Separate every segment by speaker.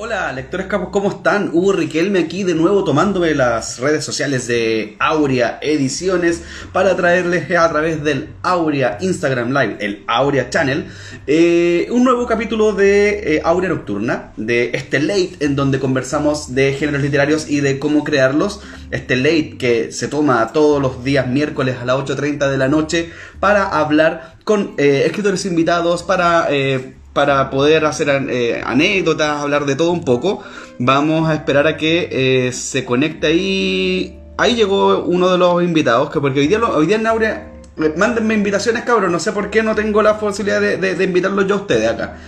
Speaker 1: Hola, lectores capos, ¿cómo están? Hugo Riquelme aquí de nuevo tomándome las redes sociales de Aurea Ediciones para traerles a través del Aurea Instagram Live, el Aurea Channel, eh, un nuevo capítulo de eh, Aurea Nocturna, de este late en donde conversamos de géneros literarios y de cómo crearlos. Este late que se toma todos los días miércoles a las 8.30 de la noche para hablar con eh, escritores invitados, para para poder hacer eh, anécdotas, hablar de todo un poco. Vamos a esperar a que eh, se conecte ahí. Ahí llegó uno de los invitados, que porque hoy día, hoy día en Aurea, eh, mándenme invitaciones, cabros. No sé por qué no tengo la posibilidad de, invitarlos yo a ustedes acá.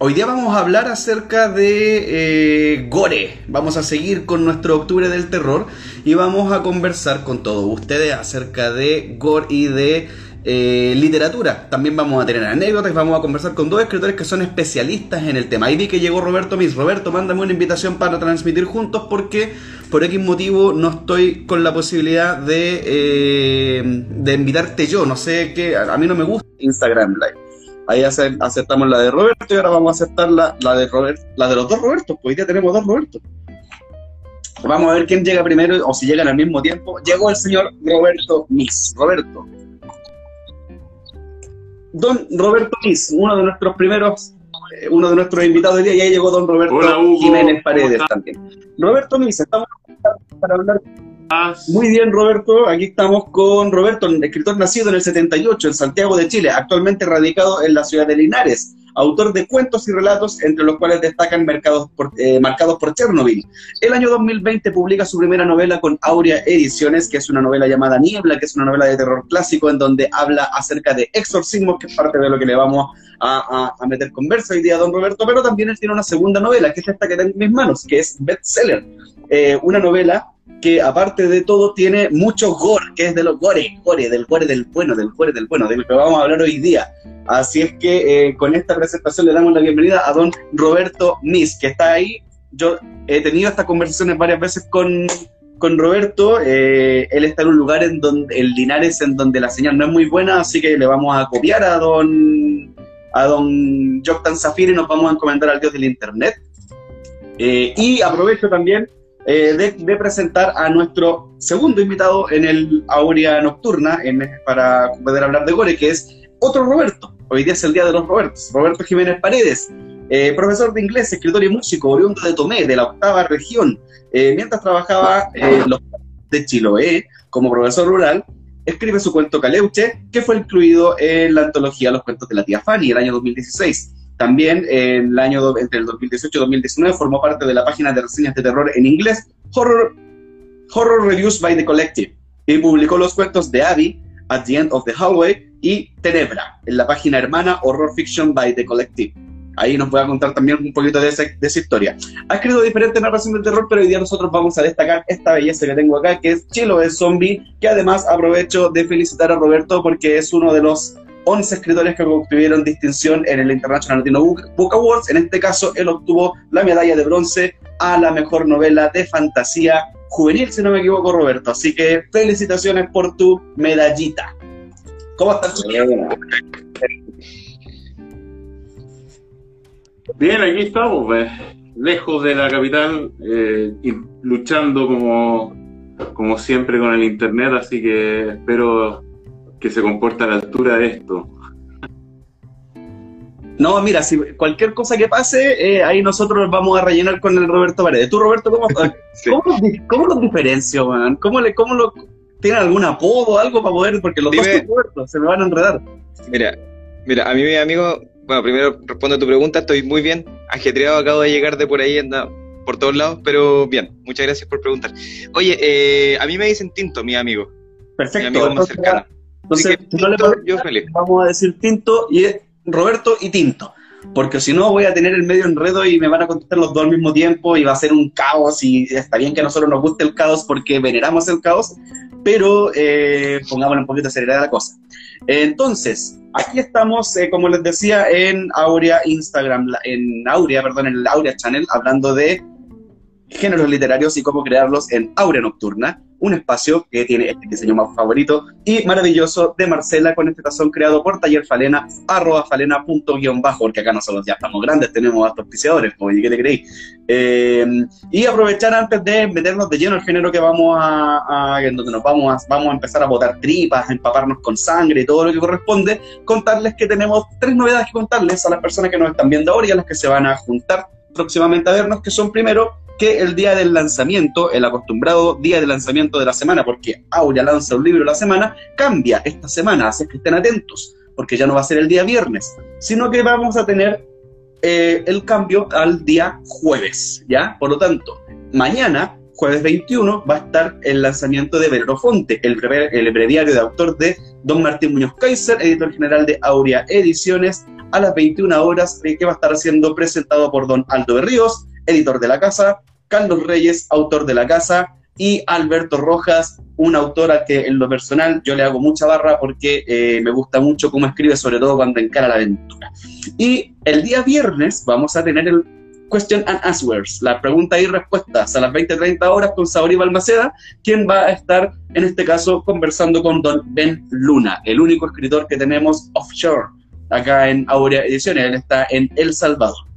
Speaker 1: hoy día vamos a hablar acerca de Gore. Vamos a seguir con nuestro Octubre del Terror y vamos a conversar con todos ustedes acerca de Gore y de eh, literatura. También vamos a tener anécdotas vamos a conversar con dos escritores que son especialistas en el tema. Ahí vi que llegó Roberto Mis. Roberto, mándame una invitación para transmitir juntos porque por X motivo no estoy con la posibilidad de, eh, de invitarte yo. No sé qué, a mí no me gusta Instagram Live. Ahí aceptamos la de Roberto y ahora vamos a aceptar la, de Robert, la de los dos Robertos, pues hoy día tenemos dos Robertos. Vamos a ver quién llega primero o si llegan al mismo tiempo. Llegó el señor Roberto Mix. Roberto, don Roberto Nis, uno de nuestros primeros, eh, uno de nuestros invitados del día, y ahí llegó don Roberto Jiménez Paredes también. Roberto Nis, estamos para hablar. Muy bien, Roberto. Aquí estamos con Roberto, escritor nacido en el 78 en Santiago de Chile, actualmente radicado en la ciudad de Linares autor de cuentos y relatos, entre los cuales destacan marcados por, eh, marcados por Chernobyl. El año 2020 publica su primera novela con Aurea Ediciones, que es una novela llamada Niebla, que es una novela de terror clásico en donde habla acerca de exorcismos, que es parte de lo que le vamos a, meter conversa hoy día a don Roberto, pero también él tiene una segunda novela, que es esta que está en mis manos, que es Bestseller, eh, una novela que aparte de todo tiene mucho gore, que es de los gore, gore, del gore del bueno, del gore del bueno, de lo que vamos a hablar hoy día. Así es que eh, con esta presentación le damos la bienvenida a don Roberto Nis, que está ahí. Yo he tenido estas conversaciones varias veces con, con Roberto. Eh, él está en un lugar en donde, el Linares, en donde la señal no es muy buena, así que le vamos a copiar a don a don Joktan Zafir y nos vamos a encomendar al Dios del Internet. Eh, y aprovecho también eh, de, presentar a nuestro segundo invitado en el Aurea Nocturna para poder hablar de Gore, que es otro Roberto. Hoy día es el día de los Robertos. Roberto Jiménez Paredes, eh, profesor de inglés, escritor y músico, oriundo de Tomé, de la octava región. Mientras trabajaba en los de Chiloé como profesor rural, escribe su cuento Caleuche, que fue incluido en la antología Los cuentos de la tía Fanny el año 2016. También en el año entre el 2018 y 2019 formó parte de la página de reseñas de terror en inglés Horror, Horror Reviews by the Collective y publicó los cuentos de Abby, At the End of the Hallway y Tenebra en la página hermana Horror Fiction by the Collective. Ahí nos voy a contar también un poquito de esa, historia. Ha escrito diferentes narraciones de terror, pero hoy día nosotros vamos a destacar esta belleza que tengo acá, que es Chilo de Zombie, que además aprovecho de felicitar a Roberto porque es uno de los 11 escritores que obtuvieron distinción en el International Latino Book Awards. En este caso, él obtuvo la medalla de bronce a la mejor novela de fantasía juvenil, si no me equivoco, Roberto. Así que felicitaciones por tu medallita. ¿Cómo estás?
Speaker 2: Bien, aquí estamos, pues, lejos de la capital, eh, y luchando como, como siempre con el Internet, así que espero que se comporta a la altura de esto.
Speaker 1: No, mira, si cualquier cosa que pase, eh, ahí nosotros vamos a rellenar con el Roberto Paredes. ¿Tú, Roberto, cómo, ¿cómo, cómo los diferencio, man? ¿Cómo, le, cómo lo, ¿Tienen algún apodo o algo para poder? Porque los dos son Roberto, se me van a enredar.
Speaker 3: Mira, mira, a mí, mi amigo, bueno, primero respondo a tu pregunta, estoy muy bien, ajetreado, acabo de llegar de por ahí, anda por todos lados, pero bien, muchas gracias por preguntar. Oye, eh, a mí me dicen Tinto, mi amigo.
Speaker 1: Perfecto. Mi amigo más cercano. Entonces, no le yo feliz. vamos a decir Tinto y es Roberto y Tinto. Porque si no, voy a tener el medio enredo y me van a contestar los dos al mismo tiempo y va a ser un caos. Y está bien que a nosotros nos guste el caos porque veneramos el caos, pero eh, pongámosle un poquito de seriedad a la cosa. Entonces, aquí estamos, eh, como les decía, en Aurea Instagram, en Aurea, perdón, en el Aurea Channel, hablando de géneros literarios y cómo crearlos en Aurea Nocturna, un espacio que tiene este diseño más favorito y maravilloso de Marcela con este tazón creado por Taller Falena, arroba falena punto guion bajo, porque acá nosotros ya estamos grandes, tenemos hasta auspiciadores, pues, ¿qué te creí? Eh, y aprovechar antes de meternos de lleno el género que vamos a, en donde nos vamos a, vamos a empezar a botar tripas, a empaparnos con sangre y todo lo que corresponde, contarles que tenemos tres novedades que contarles a las personas que nos están viendo ahora y a las que se van a juntar próximamente a vernos, que son primero que el día del lanzamiento, el acostumbrado día de lanzamiento de la semana, porque Aurea lanza un libro la semana, cambia esta semana, así que estén atentos, porque ya no va a ser el día viernes, sino que vamos a tener eh, el cambio al día jueves, ¿ya? Por lo tanto, mañana, jueves 21, va a estar el lanzamiento de Verofonte, el, el breviario de autor de Don Martín Muñoz Kaiser, editor general de Aurea Ediciones, a las 21 horas, eh, que va a estar siendo presentado por Don Aldo Berríos, editor de la casa, Carlos Reyes, autor de la casa, y Alberto Rojas, un autor al que en lo personal yo le hago mucha barra porque eh, me gusta mucho cómo escribe, sobre todo cuando encara la aventura. Y el día viernes vamos a tener el Question and Answers, la pregunta y respuestas a las 20-30 horas con Saori Balmaceda, quien va a estar en este caso conversando con don Ben Luna, el único escritor que tenemos offshore acá en Aurea Ediciones, él está en El Salvador.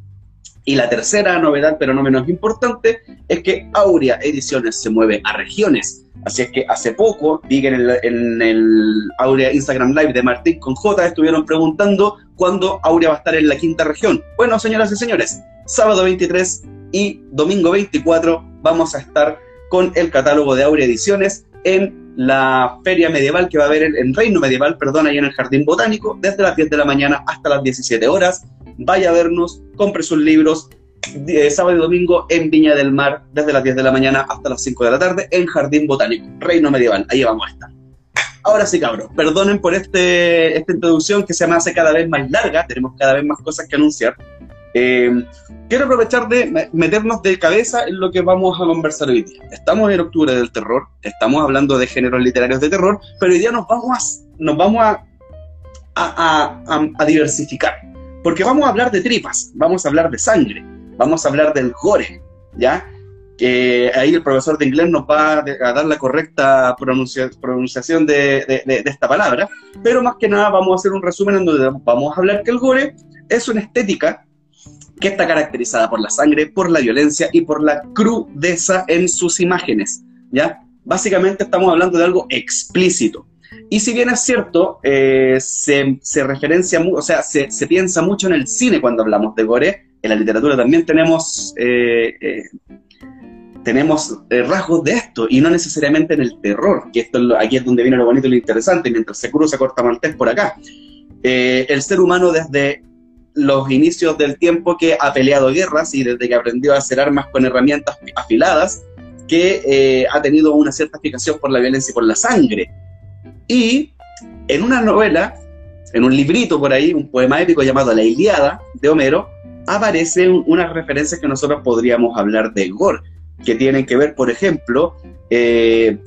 Speaker 1: Y la tercera novedad, pero no menos importante, es que Aurea Ediciones se mueve a regiones. Así es que hace poco, vi en el, en Aurea Instagram Live de Martín con J, estuvieron preguntando cuándo Aurea va a estar en la quinta región. Bueno, señoras y señores, sábado 23 y domingo 24 vamos a estar con el catálogo de Aurea Ediciones en la feria medieval que va a haber en, Reino Medieval, perdón, ahí en el Jardín Botánico, desde las 10 de la mañana hasta las 17 horas. Vaya a vernos, compre sus libros, eh, sábado y domingo en Viña del Mar, desde las 10 de la mañana hasta las 5 de la tarde, en Jardín Botánico, Reino Medieval, ahí vamos a estar. Ahora sí, cabros, perdonen por este, esta introducción que se me hace cada vez más larga, tenemos cada vez más cosas que anunciar. Eh, quiero aprovechar de meternos de cabeza en lo que vamos a conversar hoy día. Estamos en octubre del terror, estamos hablando de géneros literarios de terror, pero hoy día nos vamos a, nos vamos a, a, a diversificar, porque vamos a hablar de tripas, vamos a hablar de sangre, vamos a hablar del gore, ¿ya? que ahí el profesor de inglés nos va a dar la correcta pronunciación de, de, esta palabra, pero más que nada vamos a hacer un resumen en donde vamos a hablar que el gore es una estética que está caracterizada por la sangre, por la violencia y por la crudeza en sus imágenes, ¿ya? Básicamente estamos hablando de algo explícito. Y si bien es cierto, eh, se, se, referencia, o sea, se, se, piensa mucho en el cine cuando hablamos de gore, en la literatura también tenemos, eh, eh, tenemos rasgos de esto, y no necesariamente en el terror, que esto aquí es donde viene lo bonito y lo interesante, mientras se cruza corta maltés por acá. el ser humano desde los inicios del tiempo que ha peleado guerras y desde que aprendió a hacer armas con herramientas afiladas, que ha tenido una cierta explicación por la violencia y por la sangre. Y en una novela, en un librito por ahí, un poema épico llamado La Iliada de Homero, aparecen unas referencias que nosotros podríamos hablar de gore, que tienen que ver, por ejemplo, eh,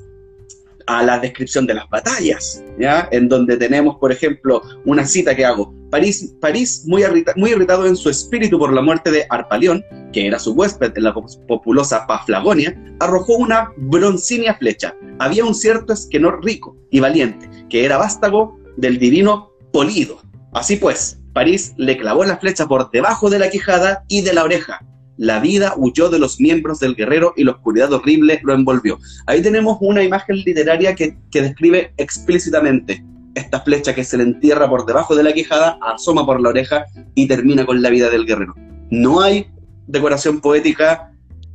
Speaker 1: a la descripción de las batallas, ¿ya? En donde tenemos, por ejemplo, una cita que hago. París, París muy, muy irritado en su espíritu por la muerte de Arpalión, que era su huésped en la populosa Paflagonia, arrojó una broncínea flecha. Había un cierto esquenor rico y valiente, que era vástago del divino Polido. Así pues, París le clavó la flecha por debajo de la quijada y de la oreja, la vida huyó de los miembros del guerrero y la oscuridad horrible lo envolvió. Ahí tenemos una imagen literaria que, describe explícitamente esta flecha que se le entierra por debajo de la quijada, asoma por la oreja y termina con la vida del guerrero. No hay decoración poética,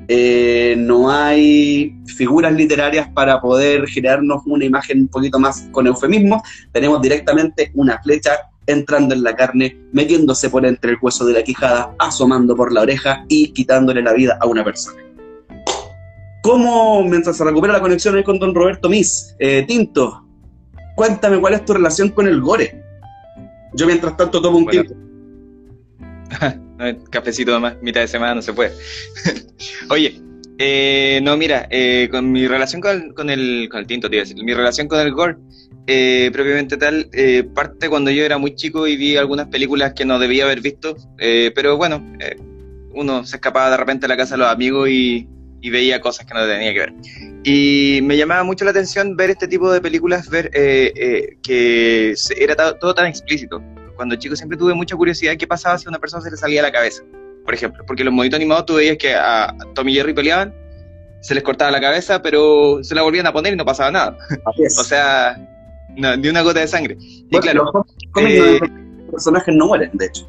Speaker 1: eh, no hay figuras literarias para poder generarnos una imagen un poquito más con eufemismo, tenemos directamente una flecha entrando en la carne, metiéndose por entre el hueso de la quijada, asomando por la oreja y quitándole la vida a una persona. ¿Cómo, mientras se recupera la conexión con don Roberto Mis, eh, Tinto, cuéntame cuál es tu relación con el gore? Yo mientras tanto tomo un tinto.
Speaker 3: Cafecito más, mitad de semana no se puede. Oye, eh, no, mira, eh, con mi relación con, con, el, con el tinto, te decir, mi relación con el gore eh, propiamente tal, eh, parte cuando yo era muy chico y vi algunas películas que no debía haber visto, eh, pero bueno, uno se escapaba de repente a la casa de los amigos y, y veía cosas que no tenía que ver. Y me llamaba mucho la atención ver este tipo de películas, ver eh, eh, que era todo tan explícito. Cuando chico siempre tuve mucha curiosidad qué pasaba si a una persona se le salía la cabeza, por ejemplo. Porque los monitos animados tú veías que a Tommy y Jerry peleaban, se les cortaba la cabeza, pero se la volvían a poner y no pasaba nada. o sea, no, ni una gota de sangre. y claro,
Speaker 1: los eh, personajes no mueren, de hecho.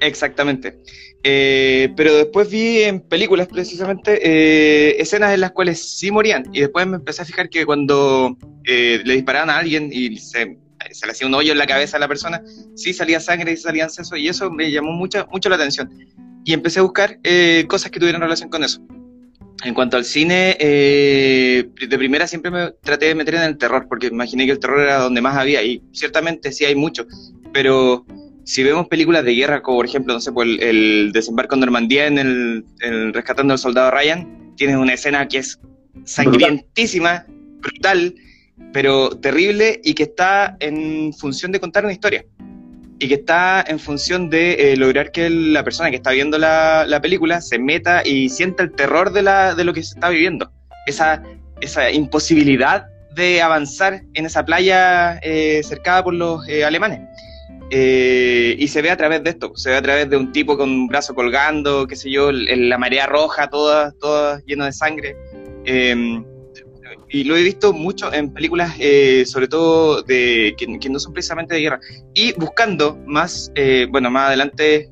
Speaker 3: Exactamente. Eh, pero después vi en películas precisamente eh, escenas en las cuales sí morían. Y después me empecé a fijar que cuando le disparaban a alguien y se, se, le hacía un hoyo en la cabeza a la persona, sí salía sangre y salían sesos. Y eso me llamó mucho, mucho la atención. Y empecé a buscar cosas que tuvieran relación con eso. En cuanto al cine, de primera siempre me traté de meter en el terror, porque imaginé que el terror era donde más había. Y ciertamente sí hay mucho. Pero si vemos películas de guerra, como por ejemplo, no sé, pues el, desembarco en Normandía en el, Rescatando al Soldado Ryan, tienes una escena que es sangrientísima, brutal, pero terrible y que está en función de contar una historia. Y que está en función de eh, lograr que la persona que está viendo la, película se meta y sienta el terror de, la, de lo que se está viviendo. Esa, esa imposibilidad de avanzar en esa playa eh, cercada por los eh, alemanes. Eh, y se ve a través de esto, se ve a través de un tipo con un brazo colgando, qué sé yo, la marea roja, toda, toda llena de sangre. Y lo he visto mucho en películas, eh, sobre todo de que, no son precisamente de guerra. Y buscando más, eh, bueno, más adelante,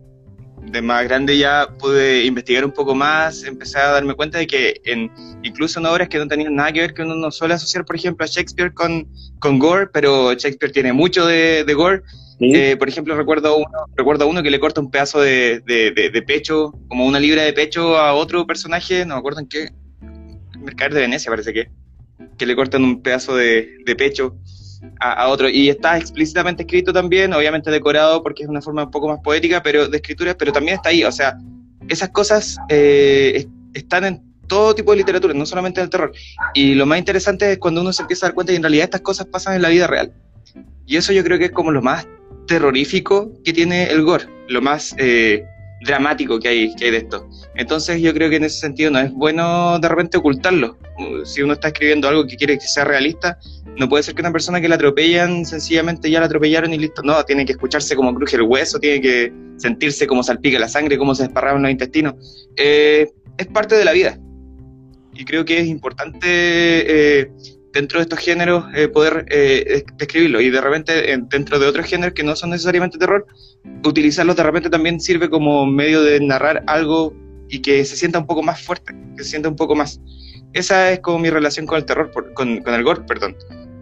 Speaker 3: de más grande ya pude investigar un poco más, empecé a darme cuenta de que en, incluso en obras que no tenían nada que ver, que uno no suele asociar, por ejemplo, a Shakespeare con, con gore, pero Shakespeare tiene mucho de, de gore, eh, por ejemplo, recuerdo uno, recuerdo uno que le corta un pedazo de, de, pecho, como una libra de pecho a otro personaje, no me acuerdo en qué, Mercader de Venecia parece que, que le cortan un pedazo de, pecho a, otro. Y está explícitamente escrito también, obviamente decorado porque es una forma un poco más poética pero de escritura, pero también está ahí. O sea, esas cosas eh, están en todo tipo de literatura, no solamente en el terror. Y lo más interesante es cuando uno se empieza a dar cuenta que en realidad estas cosas pasan en la vida real. Y eso yo creo que es como lo más terrorífico que tiene el gore, lo más eh, dramático que hay, que hay de esto. Entonces yo creo que en ese sentido no es bueno de repente ocultarlo. Si uno está escribiendo algo que quiere que sea realista, no puede ser que una persona que la atropellan sencillamente ya la atropellaron y listo. No, tiene que escucharse como cruje el hueso, tiene que sentirse como salpica la sangre, cómo se desparraban los intestinos. Eh, es parte de la vida. Y creo que es importante eh, dentro de estos géneros eh, poder eh, describirlo y de repente dentro de otros géneros que no son necesariamente terror, utilizarlos de repente también sirve como medio de narrar algo y que se sienta un poco más fuerte, que se sienta un poco más. Esa es como mi relación con el terror, con, con, el gore, perdón.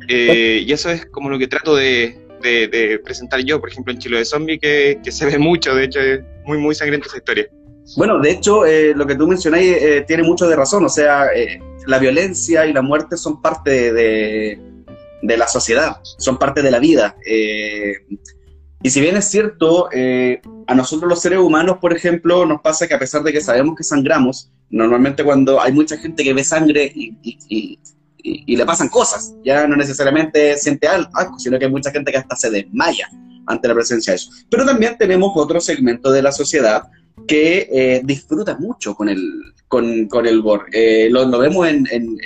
Speaker 3: Eh, y eso es como lo que trato de, de, presentar yo, por ejemplo, en Chilo de Zombie, que, que, se ve mucho, de hecho es muy, muy sangrienta esa historia.
Speaker 1: Bueno, de hecho, lo que tú mencionáis tiene mucho de razón, o sea, la violencia y la muerte son parte de, la sociedad, son parte de la vida. Eh, y si bien es cierto, eh, a nosotros los seres humanos, por ejemplo, nos pasa que a pesar de que sabemos que sangramos, normalmente cuando hay mucha gente que ve sangre y, le pasan cosas, ya no necesariamente siente algo, sino que hay mucha gente que hasta se desmaya ante la presencia de eso. Pero también tenemos otro segmento de la sociedad que eh, disfruta mucho con el, con, con el gore. Eh, lo, vemos en, en,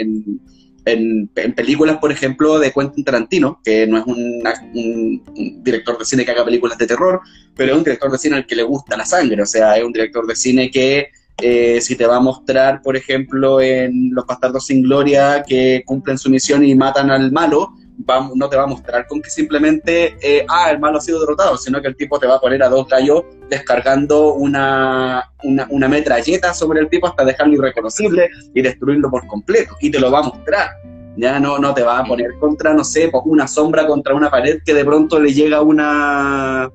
Speaker 1: en, películas, por ejemplo, de Quentin Tarantino, que no es un, director de cine que haga películas de terror, pero es un director de cine al que le gusta la sangre, o sea, es un director de cine que eh, si te va a mostrar, por ejemplo, en Los Bastardos sin Gloria, que cumplen su misión y matan al malo, no te va a mostrar con que simplemente, eh, ah, el malo ha sido derrotado, sino que el tipo te va a poner a dos gallos descargando una, una, metralleta sobre el tipo hasta dejarlo irreconocible y destruirlo por completo. Y te lo va a mostrar. Ya no, no te va a poner contra, no sé, pues, una sombra contra una pared que de pronto le llega una,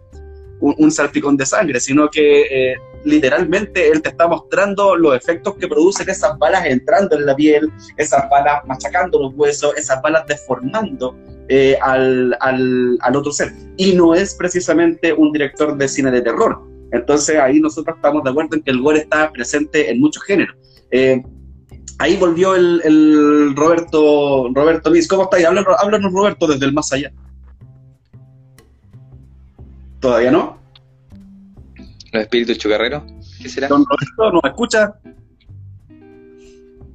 Speaker 1: un, salpicón de sangre, sino que eh, literalmente él te está mostrando los efectos que producen esas balas entrando en la piel, esas balas machacando los huesos, esas balas deformando eh, al, al, otro ser. Y no es precisamente un director de cine de terror. Entonces ahí nosotros estamos de acuerdo en que el gore está presente en muchos géneros. Eh, ahí volvió el, Roberto Roberto Miss. ¿Cómo estáis? Háblanos, háblanos, Roberto, desde el más allá. ¿Todavía no?
Speaker 3: ¿Los espíritus chucarreros? ¿Qué será?
Speaker 1: Don Roberto, ¿nos escucha?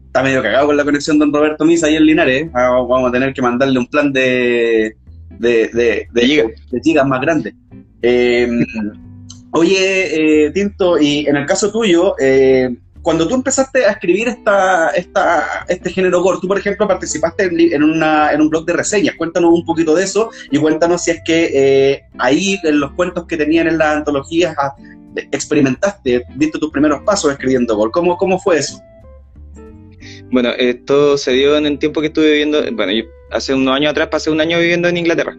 Speaker 1: está medio cagado con la conexión don Roberto Misa ahí en Linares. Ah, vamos a tener que mandarle un plan de, de, de, de, gigas. más grande. Em, oye, eh, Tinto, y en el caso tuyo, eh, cuando tú empezaste a escribir esta, esta, este género gore, tú por ejemplo participaste en, una, en un blog de reseñas, cuéntanos un poquito de eso y cuéntanos si es que eh, ahí en los cuentos que tenían en las antologías ah, experimentaste, diste tus primeros pasos escribiendo gore, ¿cómo, cómo fue eso?
Speaker 3: Bueno, esto se dio en el tiempo que estuve viviendo, bueno, yo hace unos años atrás pasé un año viviendo en Inglaterra.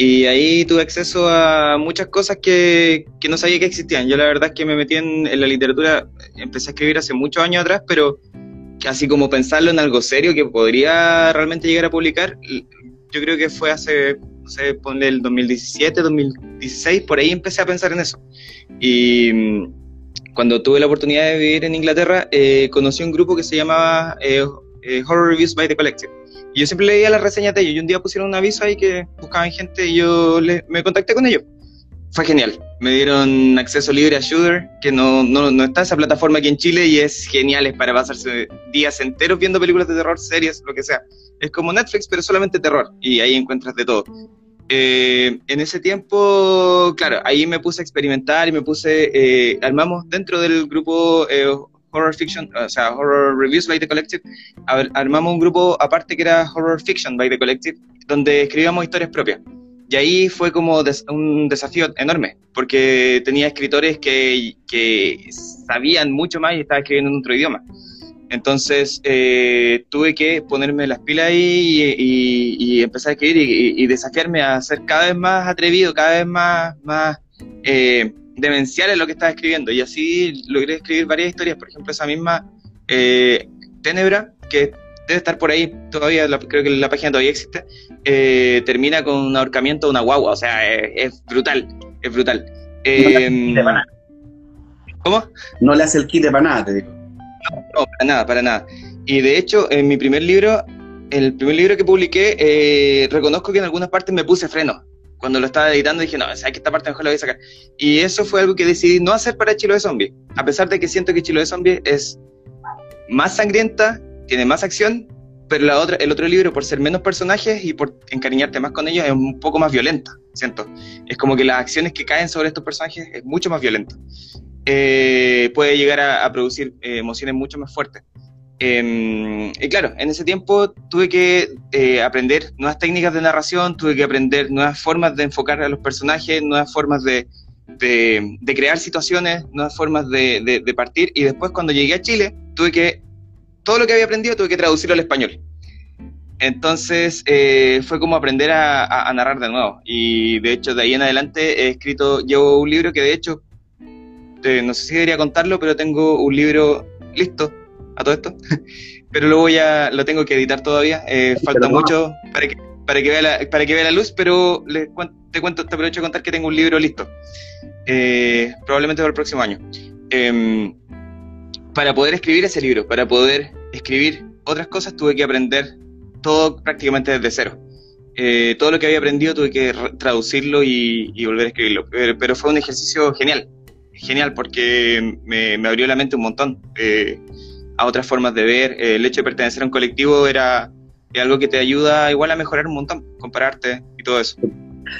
Speaker 3: Y ahí tuve acceso a muchas cosas que, que no sabía que existían. Yo la verdad es que me metí en, la literatura, empecé a escribir hace muchos años atrás, pero así como pensarlo en algo serio que podría realmente llegar a publicar, yo creo que fue hace, no sé, ponle el 2017, 2016, por ahí empecé a pensar en eso. Y mm, cuando tuve la oportunidad de vivir en Inglaterra, eh, conocí un grupo que se llamaba eh, eh, Horror Reviews by the Collective yo siempre leía las reseñas de ellos. Y un día pusieron un aviso ahí que buscaban gente y yo me contacté con ellos. Fue genial. Me dieron acceso libre a Shooter, que no, no, no está esa plataforma aquí en Chile y es genial. Es para pasarse días enteros viendo películas de terror, series, lo que sea. Es como Netflix, pero solamente terror. Y ahí encuentras de todo. Eh, en ese tiempo, claro, ahí me puse a experimentar y me puse, eh, armamos dentro del grupo eh, Horror Fiction, o sea, Horror Reviews by the Collective, armamos un grupo aparte que era Horror Fiction by the Collective, donde escribíamos historias propias. Y ahí fue como un desafío enorme, porque tenía escritores que, que, sabían mucho más y estaba escribiendo en otro idioma. Entonces eh, tuve que ponerme las pilas ahí y, empezar a escribir y, desafiarme a ser cada vez más atrevido, cada vez más, más eh, demencial en lo que estaba escribiendo. Y así logré escribir varias historias. Por ejemplo, esa misma eh, Tenebra, que debe estar por ahí todavía, creo que la página todavía existe, eh, termina con un ahorcamiento de una guagua. O sea, es, brutal, es brutal.
Speaker 1: Eh,
Speaker 3: ¿Cómo?
Speaker 1: No le hace el kit para nada, te digo.
Speaker 3: No, para nada, para nada. Y de hecho, en mi primer libro, el primer libro que publiqué, eh, reconozco que en algunas partes me puse freno cuando lo estaba editando dije, no, sabes que esta parte mejor la voy a sacar. Y eso fue algo que decidí no hacer para Chilo de Zombie. A pesar de que siento que Chilo de Zombie es más sangrienta, tiene más acción, pero la otra, el otro libro, por ser menos personajes y por encariñarte más con ellos, es un poco más violenta, siento. Es como que las acciones que caen sobre estos personajes es mucho más violenta. Eh, puede llegar a, producir eh, emociones mucho más fuertes. Em, y claro, en ese tiempo tuve que eh, aprender nuevas técnicas de narración, tuve que aprender nuevas formas de enfocar a los personajes, nuevas formas de, de, crear situaciones, nuevas formas de, de, partir. Y después cuando llegué a Chile, tuve que, todo lo que había aprendido tuve que traducirlo al español. Entonces eh, fue como aprender a, a, narrar de nuevo. Y de hecho de ahí en adelante he escrito, llevo un libro que de hecho, eh, no sé si debería contarlo, pero tengo un libro listo a todo esto, pero lo voy a, lo tengo que editar todavía, eh, falta mucho para que, para que vea la, para que vea la luz, pero les te cuento, te aprovecho de contar que tengo un libro listo, eh, probablemente para el próximo año. Em, para poder escribir ese libro, para poder escribir otras cosas, tuve que aprender todo prácticamente desde cero. Eh, todo lo que había aprendido tuve que traducirlo y, volver a escribirlo. Pero, fue un ejercicio genial, genial, porque me, me abrió la mente un montón. Eh, a otras formas de ver. Eh, el hecho de pertenecer a un colectivo era algo que te ayuda igual a mejorar un montón, compararte y todo eso.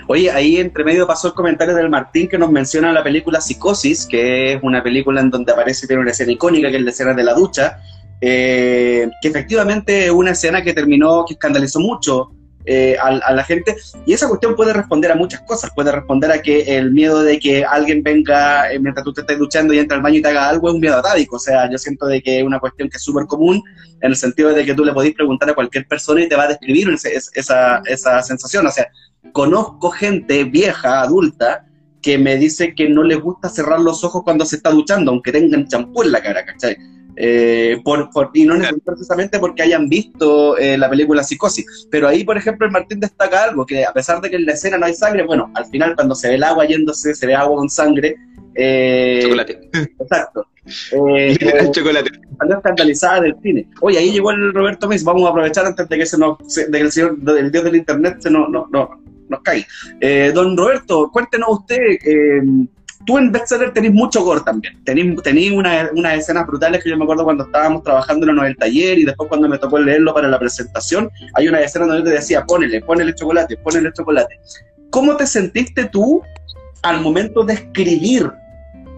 Speaker 1: Oye, ahí entre medio pasó el comentario del Martín que nos menciona la película Psicosis, que es una película en donde aparece tiene una escena icónica que es la escena de la ducha, eh, que efectivamente es una escena que terminó, que escandalizó mucho eh, a, la gente. Y esa cuestión puede responder a muchas cosas. Puede responder a que el miedo de que alguien venga eh, mientras tú te estés duchando y entra al baño y te haga algo es un miedo atávico. O sea, yo siento de que es una cuestión que es súper común en el sentido de que tú le podés preguntar a cualquier persona y te va a describir esa, esa sensación. O sea, conozco gente vieja, adulta, que me dice que no les gusta cerrar los ojos cuando se está duchando, aunque tengan champú en la cara, ¿cachai? Eh, por, y no precisamente porque hayan visto eh, la película Psicosis. Pero ahí, por ejemplo, el Martín destaca algo, que a pesar de que en la escena no hay sangre, bueno, al final cuando se ve el agua yéndose, se ve agua con sangre.
Speaker 3: Eh, chocolate.
Speaker 1: Exacto. Eh,
Speaker 3: chocolate.
Speaker 1: Salió escandalizada del cine. Oye, ahí llegó el Roberto Miss, vamos a aprovechar antes de que se nos, de que el señor, del dios del internet se nos, no, no, nos caiga. don Roberto, cuéntenos usted, tú en Bestseller tenés mucho gore también. Tenés, unas una escenas brutales que yo me acuerdo cuando estábamos trabajando en el taller y después cuando me tocó leerlo para la presentación, hay una escena donde te decía, ponele, ponele chocolate, ponele chocolate. ¿Cómo te sentiste tú al momento de escribir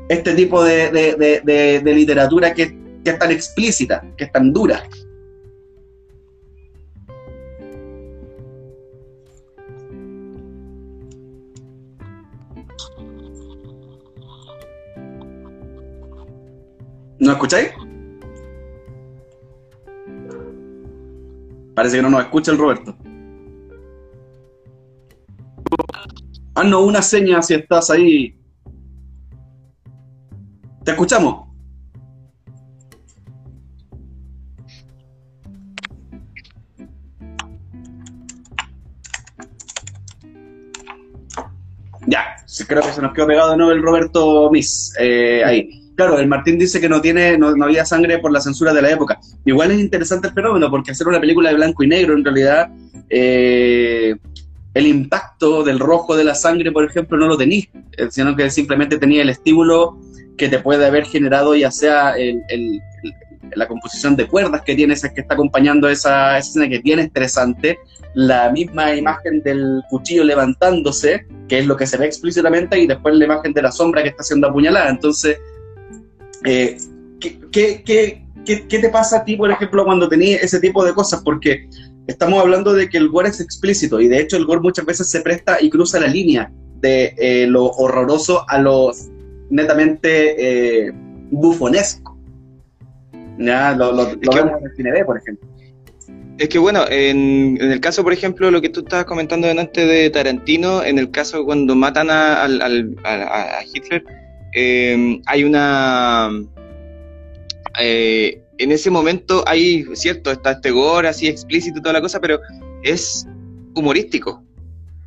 Speaker 1: este tipo de, literatura que, que es tan explícita, que es tan dura? ¿No escucháis? Parece que no nos escucha el Roberto. Haznos una seña si estás ahí. Te escuchamos. Ya, creo que se nos quedó pegado de nuevo el Roberto Miss. Eh, ahí claro, el Martín dice que no tiene, no, había sangre por la censura de la época. Igual es interesante el fenómeno, porque hacer una película de blanco y negro, en realidad, eh, el impacto del rojo de la sangre, por ejemplo, no lo tenéis, eh, sino que simplemente tenía el estímulo que te puede haber generado, ya sea la composición de cuerdas que tiene, esa que está acompañando esa, esa escena que es bien estresante, la misma imagen del cuchillo levantándose, que es lo que se ve explícitamente, y después la imagen de la sombra que está siendo apuñalada. Entonces, eh, ¿qué, te pasa a ti, por ejemplo, cuando tenías ese tipo de cosas? Porque estamos hablando de que el gore es explícito y de hecho el gore muchas veces se presta y cruza la línea de eh, lo horroroso a lo netamente eh, bufonesco. ¿Ya? Lo, vemos en el cine B, por ejemplo.
Speaker 3: Es que bueno, en, el caso, por ejemplo, lo que tú estabas comentando delante de Tarantino, en el caso cuando matan a, a Hitler, Em, hay una... Eh, en ese momento hay, cierto, está este gore así explícito y toda la cosa, pero es humorístico.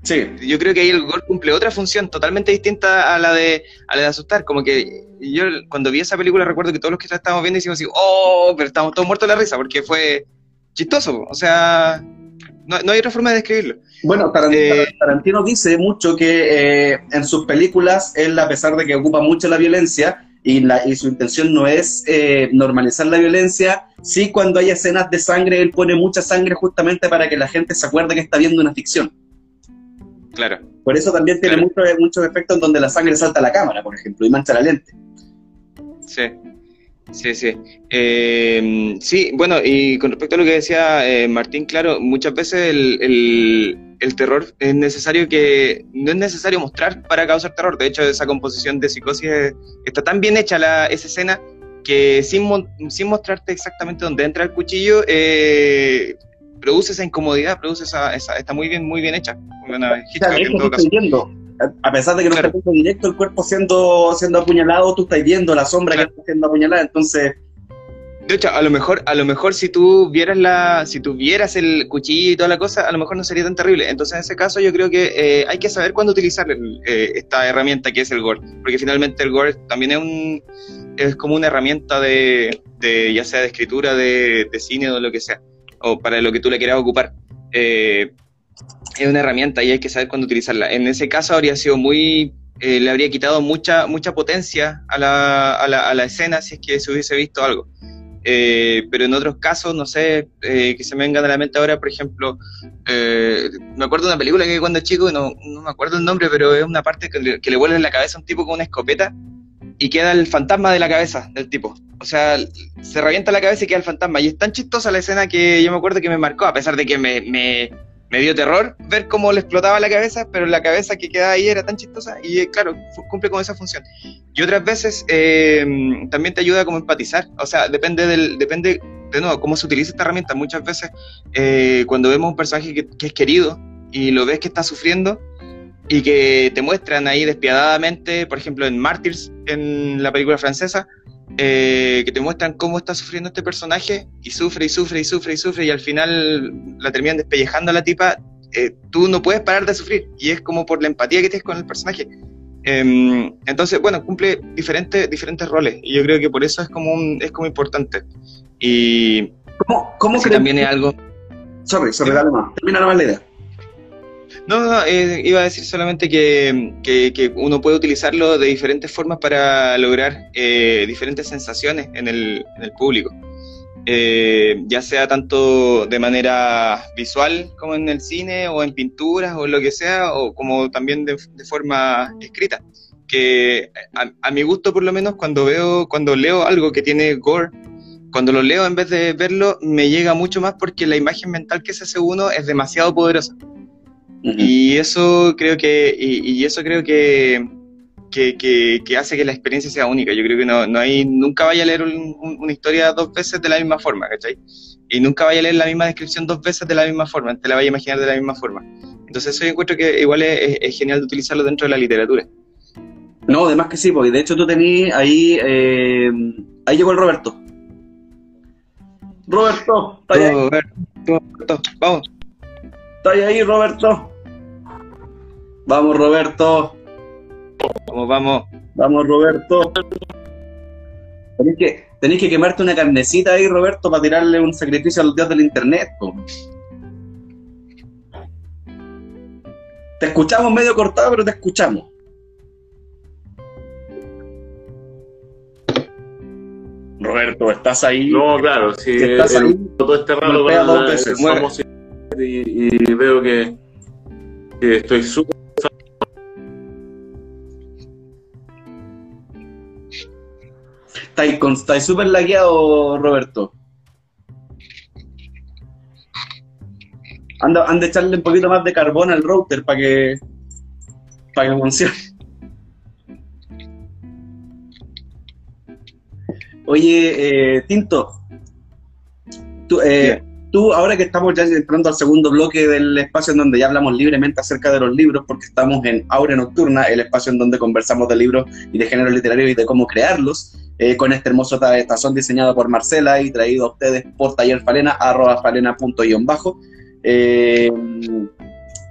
Speaker 3: Sí. Yo creo que ahí el gore cumple otra función totalmente distinta a la de, a la de asustar. Como que yo cuando vi esa película recuerdo que todos los que estábamos viendo decimos así, oh, pero estamos todos muertos de la risa porque fue chistoso. O sea, no, hay otra forma de describirlo.
Speaker 1: Bueno, eh, Tarantino, dice mucho que eh, en sus películas, él a pesar de que ocupa mucho la violencia, y, la, y su intención no es eh, normalizar la violencia, sí cuando hay escenas de sangre, él pone mucha sangre justamente para que la gente se acuerde que está viendo una ficción.
Speaker 3: Claro.
Speaker 1: Por eso también tiene muchos, muchos efectos en donde la sangre salta a la cámara, por ejemplo, y mancha la lente.
Speaker 3: Sí. Sí, sí. Eh, sí, bueno, y con respecto a lo que decía eh, Martín, claro, muchas veces el, el, terror es necesario que, no es necesario mostrar para causar terror. De hecho, esa composición de psicosis está tan bien hecha la, esa escena que sin, sin mostrarte exactamente dónde entra el cuchillo, eh, produce esa incomodidad, produce esa, esa, está muy bien, muy bien hecha.
Speaker 1: A pesar de que no claro. está directo el cuerpo siendo, siendo apuñalado, tú estás viendo la sombra que está siendo apuñalada, entonces...
Speaker 3: De hecho, a lo mejor, a lo mejor si tú vieras la, si tú vieras el cuchillo y toda la cosa, a lo mejor no sería tan terrible. Entonces, en ese caso, yo creo que eh, hay que saber cuándo utilizar eh, esta herramienta que es el gore, porque finalmente el gore también es un, es como una herramienta de, de ya sea de escritura, de, de, cine o lo que sea, o para lo que tú le quieras ocupar. Eh, es una herramienta y hay que saber cuándo utilizarla. En ese caso habría sido muy, eh, le habría quitado mucha, mucha potencia a la, a, la, a la, escena si es que se hubiese visto algo. Eh, pero en otros casos, no sé, eh, que se me vengan a la mente ahora, por ejemplo, me acuerdo de una película que cuando chico, no, no me acuerdo el nombre, pero es una parte que le, vuelve en la cabeza a un tipo con una escopeta y queda el fantasma de la cabeza del tipo. O sea, se revienta la cabeza y queda el fantasma. Y es tan chistosa la escena que yo me acuerdo que me marcó, a pesar de que me me dio terror ver cómo le explotaba la cabeza, pero la cabeza que quedaba ahí era tan chistosa y eh, claro, cumple con esa función. Y otras veces eh, también te ayuda como empatizar, o sea, depende del, depende de nuevo cómo se utiliza esta herramienta. Muchas veces eh, cuando vemos un personaje que, que, es querido y lo ves que está sufriendo y que te muestran ahí despiadadamente, por ejemplo en Martyrs, en la película francesa, eh, que te muestran cómo está sufriendo este personaje y sufre y sufre y sufre y sufre y al final la terminan despellejando a la tipa, eh, tú no puedes parar de sufrir y es como por la empatía que tienes con el personaje. Em, entonces, bueno, cumple diferentes, diferentes roles y yo creo que por eso es como, es como importante. Y
Speaker 1: ¿Cómo, cómo
Speaker 3: también es algo...
Speaker 1: Sorry, sorry, dale más. Termina la idea.
Speaker 3: No, no, eh, iba a decir solamente que, que, uno puede utilizarlo de diferentes formas para lograr eh, diferentes sensaciones en el, en el público. Eh, ya sea tanto de manera visual como en el cine o en pinturas o lo que sea, o como también de, forma escrita. Que a, a, mi gusto por lo menos cuando veo, cuando leo algo que tiene gore, cuando lo leo en vez de verlo me llega mucho más porque la imagen mental que se hace uno es demasiado poderosa. Y eso creo que, y, eso creo que, que, hace que la experiencia sea única. Yo creo que no, no hay, nunca vaya a leer una historia dos veces de la misma forma, ¿cachai? Y nunca vaya a leer la misma descripción dos veces de la misma forma, te la vaya a imaginar de la misma forma. Entonces eso yo encuentro que igual es, genial de utilizarlo dentro de la literatura.
Speaker 1: No, además que sí, porque de hecho tú tenías ahí, eh, ahí llegó el Roberto. Roberto, está ahí. Roberto, vamos. Está ahí, Roberto. Vamos, Roberto.
Speaker 3: Vamos, vamos.
Speaker 1: Vamos, Roberto. Tenés que, tenés que quemarte una carnecita ahí, Roberto, para tirarle un sacrificio a los dios del internet. Te escuchamos medio cortado, pero te escuchamos. Roberto, ¿estás ahí?
Speaker 2: No, claro, sí. ¿Estás ahí? Todo este rato y, y, veo que, que estoy súper
Speaker 1: Estáis súper lagueado, Roberto. Anda, anda a echarle un poquito más de carbón al router para que, para que funcione. Oye, eh, Tinto, tú, eh, tú, ahora que estamos ya entrando al segundo bloque del espacio en donde ya hablamos libremente acerca de los libros, porque estamos en Aure Nocturna, el espacio en donde conversamos de libros y de género literario y de cómo crearlos, eh, con este hermoso tazón diseñado por Marcela y traído a ustedes por Taller Falena, arroba bajo. Eh,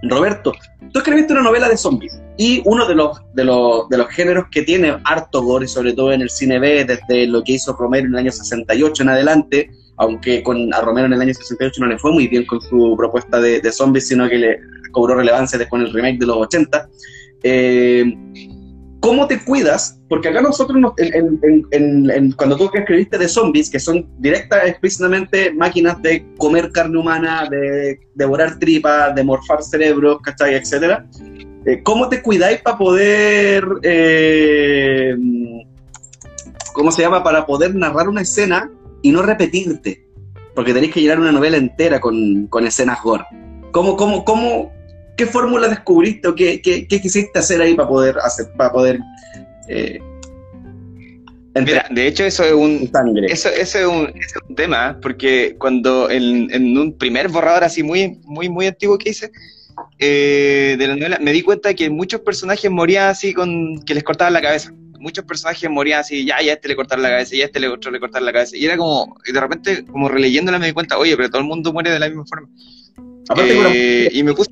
Speaker 1: Roberto, tú escribiste una novela de zombies y uno de los, de los, de los géneros que tiene harto gore, sobre todo en el cine B, desde lo que hizo Romero en el año 68 en adelante, aunque con, a Romero en el año 68 no le fue muy bien con su propuesta de, de zombies, sino que le cobró relevancia después en el remake de los 80. Eh, ¿Cómo te cuidas? Porque acá nosotros, cuando tú escribiste de zombies, que son directas, explícitamente máquinas de comer carne humana, de devorar tripas, de morfar cerebros, ¿cachai? Etcétera. Eh, ¿Cómo te cuidáis para poder, eh, ¿cómo se llama? Para poder narrar una escena y no repetirte. Porque tenéis que llenar una novela entera con, con escenas gore. ¿Cómo, cómo, cómo, ¿Qué fórmula descubriste o qué, quisiste hacer ahí para poder hacer, para poder
Speaker 3: eh, Mira, de hecho eso es un eso, eso es, un, es, un, tema, porque cuando en, un primer borrador así muy, muy, muy antiguo que hice eh, de la novela, me di cuenta que muchos personajes morían así con que les cortaban la cabeza. Muchos personajes morían así, ya, ya este le cortaron la cabeza, ya este le otro le cortaron la cabeza. Y era como, de repente, como releyéndola me di cuenta, oye, pero todo el mundo muere de la misma forma. Eh, y me puse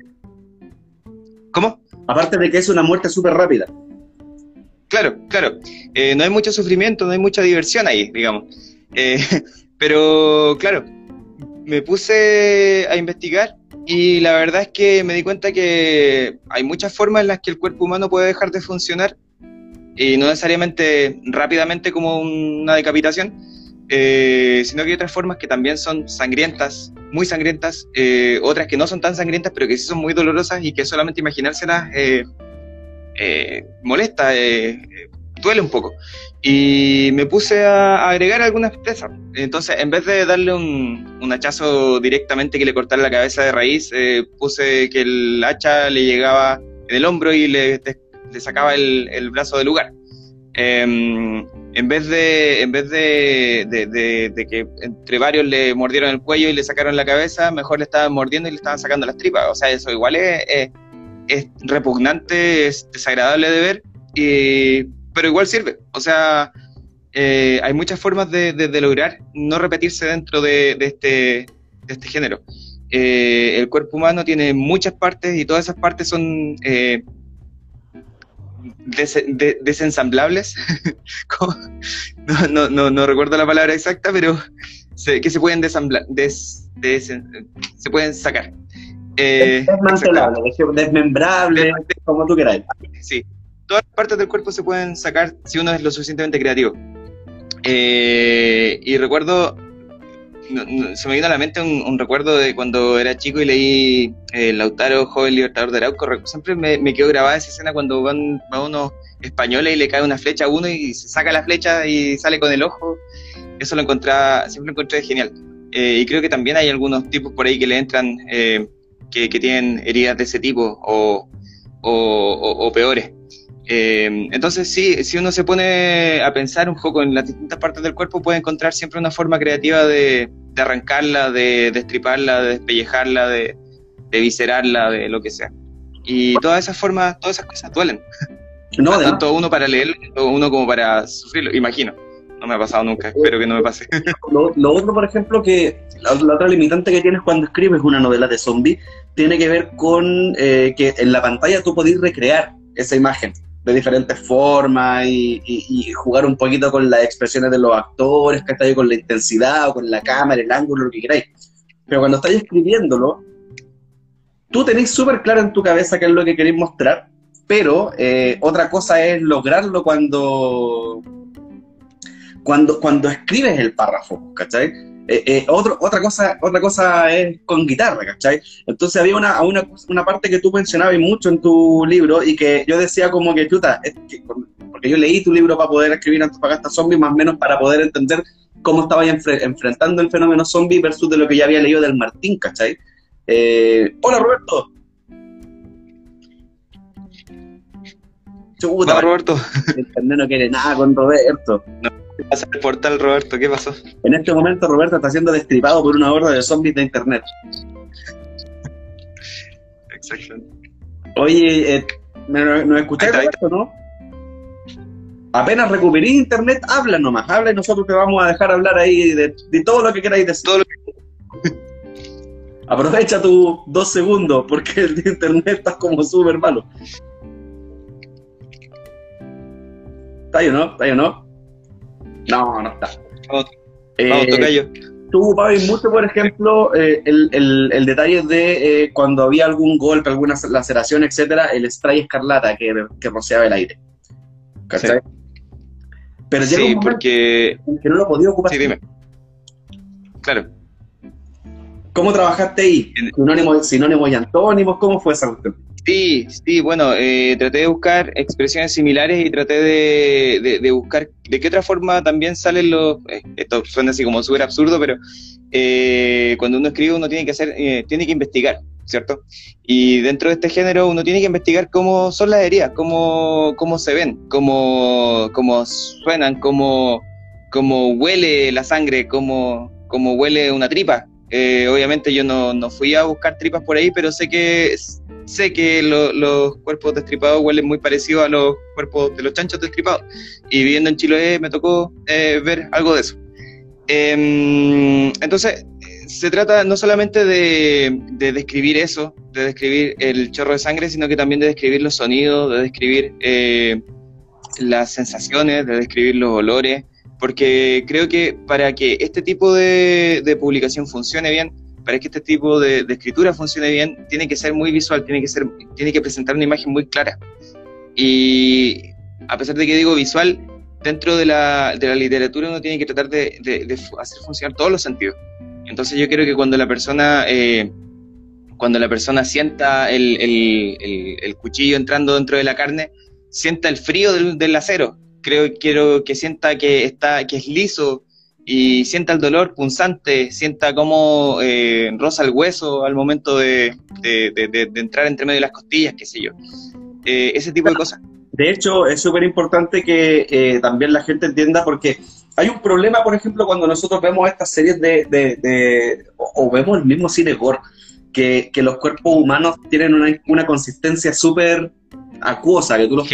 Speaker 1: ¿Cómo? Aparte de que es una muerte súper rápida.
Speaker 3: Claro, claro. Eh, no hay mucho sufrimiento, no hay mucha diversión ahí, digamos. Eh, pero, claro, me puse a investigar y la verdad es que me di cuenta que hay muchas formas en las que el cuerpo humano puede dejar de funcionar y no necesariamente rápidamente como una decapitación, eh, sino que hay otras formas que también son sangrientas, muy sangrientas, eh, otras que no son tan sangrientas, pero que sí son muy dolorosas y que solamente imaginárselas eh, eh molesta, duele un poco. Y me puse a, agregar algunas piezas. Entonces, en vez de darle un, hachazo directamente que le cortara la cabeza de raíz, puse que el hacha le llegaba en el hombro y le, sacaba el brazo del lugar. Em, en vez de, en vez de, que entre varios le mordieron el cuello y le sacaron la cabeza, mejor le estaban mordiendo y le estaban sacando las tripas. O sea, eso igual es, es, repugnante, es desagradable de ver, y, pero igual sirve. O sea, eh, hay muchas formas de, lograr no repetirse dentro de, este, este género. Eh, el cuerpo humano tiene muchas partes y todas esas partes son... Eh, desensamblables, no, no, no, recuerdo la palabra exacta, pero que se pueden desamblar, se pueden sacar.
Speaker 1: Eh, desmembrable, como tú quieras.
Speaker 3: Sí, todas las partes del cuerpo se pueden sacar si uno es lo suficientemente creativo. Eh, y recuerdo, se me vino a la mente un, recuerdo de cuando era chico y leí el Lautaro, joven libertador de Arauco. Siempre me, quedó grabada esa escena cuando van, va unos españoles y le cae una flecha a uno y se saca la flecha y sale con el ojo. Eso lo encontré, siempre lo encontré genial. Eh, y creo que también hay algunos tipos por ahí que le entran eh, que, tienen heridas de ese tipo o, o, peores. Eh, entonces sí, si uno se pone a pensar un poco en las distintas partes del cuerpo, puede encontrar siempre una forma creativa de, arrancarla, de destriparla, de despellejarla, de, de viscerarla, de lo que sea. Y todas esas formas, todas esas cosas duelen. No, tanto uno para leerlo, uno como para sufrirlo, imagino. No me ha pasado nunca, espero que no me pase.
Speaker 1: Lo, otro, por ejemplo, que la, otra limitante que tienes cuando escribes una novela de zombie tiene que ver con eh, que en la pantalla tú podés recrear esa imagen de diferentes formas y, jugar un poquito con las expresiones de los actores, que con la intensidad o con la cámara, el ángulo, lo que queráis. Pero cuando estáis escribiéndolo, tú tenéis súper claro en tu cabeza qué es lo que queréis mostrar, pero eh, otra cosa es lograrlo cuando cuando, cuando escribes el párrafo, ¿cachai? Eh, eh, otra, cosa, otra cosa es con guitarra, ¿cachai? Entonces había una, una, una parte que tú mencionabas mucho en tu libro y que yo decía como que, chuta, porque yo leí tu libro para poder escribir Antofagasta Zombie, más o menos para poder entender cómo estaba enfrentando el fenómeno zombie versus de lo que ya había leído del Martín, ¿cachai? Eh, hola Roberto.
Speaker 3: Chuta, Roberto.
Speaker 1: El no quiere nada con Roberto.
Speaker 3: No pasa el portal, Roberto? ¿Qué pasó?
Speaker 1: En este momento, Roberto está siendo destripado por una horda de zombies de internet.
Speaker 3: Exacto.
Speaker 1: Oye, eh, ¿nos escucháis, Roberto, no? Apenas recuperé internet, habla nomás, habla y nosotros te vamos a dejar hablar ahí de, todo lo que queráis decir. Todo Aprovecha tus dos segundos porque el internet está como súper malo. ¿Está ahí o no? ¿Está ahí o no? No, no está.
Speaker 3: eh,
Speaker 1: Tú ocupabas mucho, por ejemplo, eh, el, detalle de eh, cuando había algún golpe, alguna laceración, etcétera, el spray escarlata que, que rociaba el aire. ¿Cachai?
Speaker 3: Pero sí, porque...
Speaker 1: que no lo podía ocupar.
Speaker 3: Sí, dime. Claro.
Speaker 1: ¿Cómo trabajaste ahí? Sinónimos, sinónimos y antónimos, ¿cómo fue esa cuestión?
Speaker 3: Sí, sí, bueno, eh, traté de buscar expresiones similares y traté de, buscar de qué otra forma también salen los... Eh, esto suena así como súper absurdo, pero eh, cuando uno escribe uno tiene que hacer, tiene que investigar, ¿cierto? Y dentro de este género uno tiene que investigar cómo son las heridas, cómo, cómo se ven, cómo, cómo suenan, cómo, cómo huele la sangre, cómo, cómo huele una tripa. obviamente yo no, no fui a buscar tripas por ahí, pero sé que sé que los cuerpos destripados huelen muy parecido a los cuerpos de los chanchos destripados. Y viviendo en Chile me tocó eh, ver algo de eso. Em, entonces, se trata no solamente de, describir eso, de describir el chorro de sangre, sino que también de describir los sonidos, de describir eh, las sensaciones, de describir los olores, porque creo que para que este tipo de publicación funcione bien, para que este tipo de, escritura funcione bien, tiene que ser muy visual, tiene que, ser, tiene que presentar una imagen muy clara. Y a pesar de que digo visual, dentro de la, de la literatura uno tiene que tratar de, hacer funcionar todos los sentidos. Entonces yo creo que cuando la persona, eh, cuando la persona sienta el, cuchillo entrando dentro de la carne, sienta el frío del, del acero. Creo quiero que sienta que está, que es liso, y sienta el dolor punzante, sienta cómo eh, roza el hueso al momento de, entrar entre medio de las costillas, qué sé yo. Eh, ese tipo de cosas.
Speaker 1: De hecho, es súper importante que eh, también la gente entienda porque hay un problema, por ejemplo, cuando nosotros vemos estas series de, o, vemos el mismo cine gore, que, los cuerpos humanos tienen una, una consistencia súper acuosa, que tú los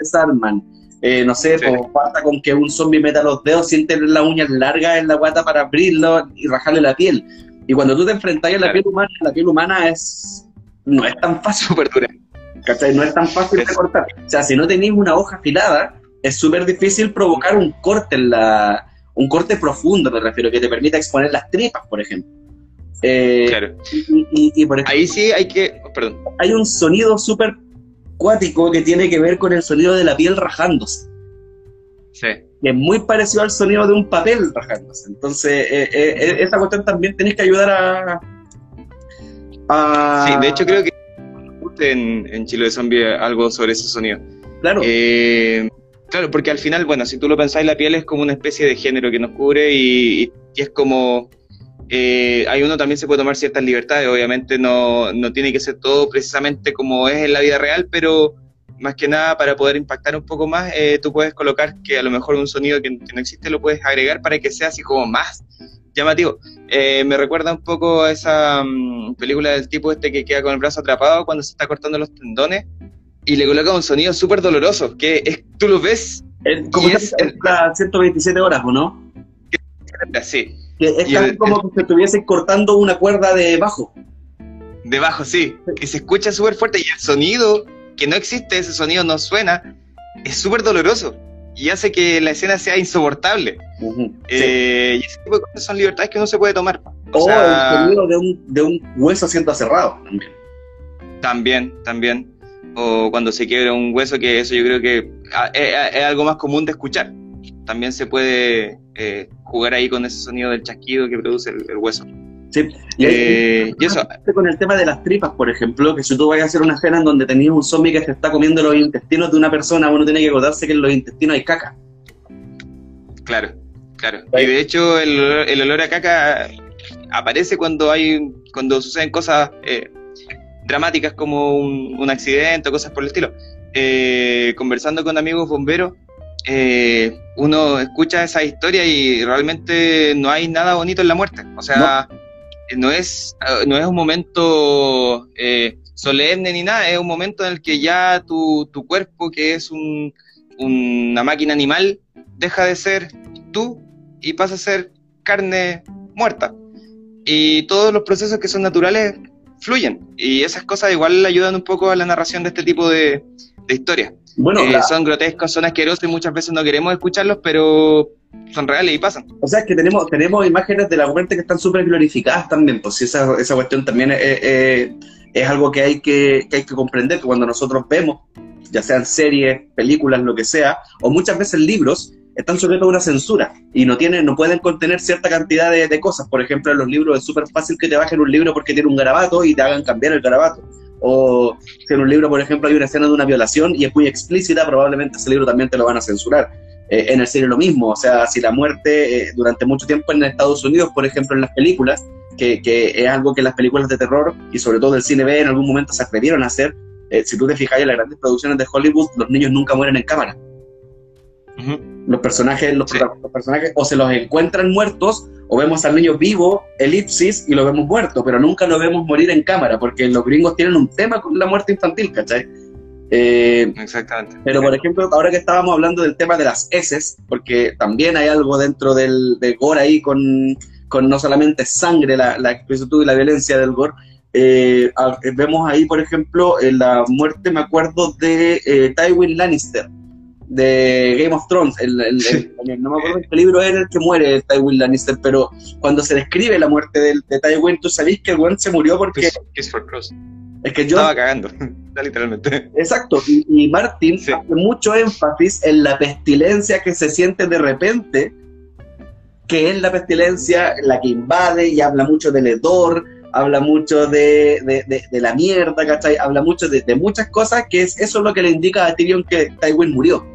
Speaker 1: desarman eh, no sé, pues basta con que un zombie meta los dedos, siente las uñas largas en la guata para abrirlo y rajarle la piel. Y cuando tú te enfrentas a la piel humana, la piel humana es no es tan fácil. Súper dura. No es tan fácil de cortar. O sea, si no tenéis una hoja afilada, es súper difícil provocar un corte en la. un corte profundo, me refiero, que te permita exponer las tripas, por ejemplo.
Speaker 3: Eh, claro. Y, por Ahí sí hay que. Perdón.
Speaker 1: Hay un sonido súper cuático que tiene que ver con el sonido de la piel rajándose.
Speaker 3: Sí.
Speaker 1: Que es muy parecido al sonido de un papel rajándose. Entonces, eh, eh, esa cuestión también tenéis que ayudar a,
Speaker 3: Sí, de hecho creo que en, en Chile de Zombie algo sobre ese sonido.
Speaker 1: Claro.
Speaker 3: claro, porque al final, bueno, si tú lo pensáis, la piel es como una especie de género que nos cubre y es como eh, hay uno también se puede tomar ciertas libertades, obviamente no, no, tiene que ser todo precisamente como es en la vida real, pero más que nada para poder impactar un poco más, eh, tú puedes colocar que a lo mejor un sonido que, no existe lo puedes agregar para que sea así como más llamativo. Eh, me recuerda un poco a esa mm, película del tipo este que queda con el brazo atrapado cuando se está cortando los tendones y le coloca un sonido súper doloroso, que es, tú lo ves...
Speaker 1: como es, 127 horas, ¿o no?
Speaker 3: Sí,
Speaker 1: es casi como que estuviese cortando una cuerda de bajo.
Speaker 3: De bajo, sí. Que se escucha súper fuerte y el sonido, que no existe, ese sonido no suena, es súper doloroso y hace que la escena sea insoportable. Eh, y ese tipo de cosas son libertades que uno se puede tomar.
Speaker 1: O, el sonido de un, de un hueso siendo cerrado también.
Speaker 3: También, también. O cuando se quiebra un hueso, que eso yo creo que ah, es algo más común de escuchar también se puede eh, jugar ahí con ese sonido del chasquido que produce el, hueso.
Speaker 1: Sí, y, eh, eso. Con el tema de las tripas, por ejemplo, que si tú vas a hacer una escena en donde tenías un zombie que se está comiendo los intestinos de una persona, uno tiene que acordarse que en los intestinos hay caca.
Speaker 3: Claro, claro. Y de hecho, el, olor a caca aparece cuando hay cuando suceden cosas eh, dramáticas como un, accidente o cosas por el estilo. conversando con amigos bomberos, eh, uno escucha esa historia y realmente no hay nada bonito en la muerte. O sea, no, es, no es un momento eh, solemne ni nada, es un momento en el que ya tu, tu cuerpo, que es un, una máquina animal, deja de ser tú y pasa a ser carne muerta. Y todos los procesos que son naturales fluyen. Y esas cosas igual ayudan un poco a la narración de este tipo de, de historias. Bueno, eh, son grotescos, son asquerosos y muchas veces no queremos escucharlos, pero son reales y pasan.
Speaker 1: O sea, es que tenemos, tenemos imágenes de la muerte que están súper glorificadas también, pues esa, esa cuestión también es, es, algo que hay que, que hay que comprender, que cuando nosotros vemos, ya sean series, películas, lo que sea, o muchas veces libros, están sujetos a una censura y no tienen, no pueden contener cierta cantidad de, de cosas. Por ejemplo, en los libros es súper fácil que te bajen un libro porque tiene un garabato y te hagan cambiar el garabato. O si en un libro, por ejemplo, hay una escena de una violación y es muy explícita, probablemente ese libro también te lo van a censurar. Eh, en el cine lo mismo, o sea, si la muerte eh, durante mucho tiempo en Estados Unidos, por ejemplo, en las películas, que, que, es algo que las películas de terror y sobre todo el cine B en algún momento se atrevieron a hacer, eh, si tú te fijas en las grandes producciones de Hollywood, los niños nunca mueren en cámara. Los personajes, los, los personajes o se los encuentran muertos o vemos al niño vivo, elipsis, y lo vemos muerto, pero nunca lo vemos morir en cámara, porque los gringos tienen un tema con la muerte infantil, ¿cachai?
Speaker 3: Eh, Exactamente.
Speaker 1: Pero, por ejemplo, ahora que estábamos hablando del tema de las heces, porque también hay algo dentro del, gore ahí con, con, no solamente sangre, la, la expresión y la violencia del gore, eh, vemos ahí, por ejemplo, en la muerte, me acuerdo, de eh, Tywin Lannister, de Game of Thrones. El, no me acuerdo qué libro era el que muere Tywin Lannister, pero cuando se describe la muerte de, de Tywin, tú sabés que el se murió porque.
Speaker 3: Es que yo. Estaba cagando, literalmente.
Speaker 1: Exacto, y, Martin hace mucho énfasis en la pestilencia que se siente de repente, que es la pestilencia la que invade y habla mucho del hedor habla mucho de, de, la mierda, ¿cachai? Habla mucho de, muchas cosas, que es eso es lo que le indica a Tyrion que Tywin murió.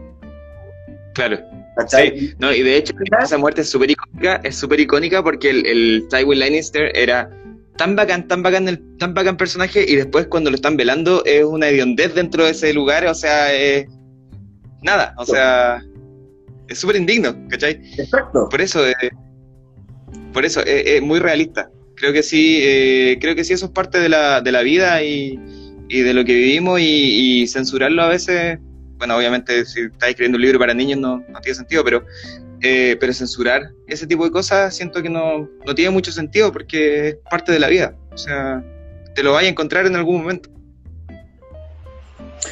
Speaker 3: Claro. Sí. No, y de hecho, esa muerte es súper icónica, es súper icónica porque el, el, Tywin Lannister era tan bacán, tan bacán, el, tan bacán personaje, y después cuando lo están velando es una hediondez dentro de ese lugar, o sea, es nada, o sea, es súper indigno, ¿cachai?
Speaker 1: Exacto.
Speaker 3: Por eso, eh, por eso, es, muy realista. Creo que sí, eh, creo que sí, eso es parte de la, de la vida y, y de lo que vivimos y, y censurarlo a veces bueno, obviamente si estás escribiendo un libro para niños no, no tiene sentido, pero, eh, pero censurar ese tipo de cosas siento que no, no tiene mucho sentido porque es parte de la vida. O sea, te lo vas a encontrar en algún momento.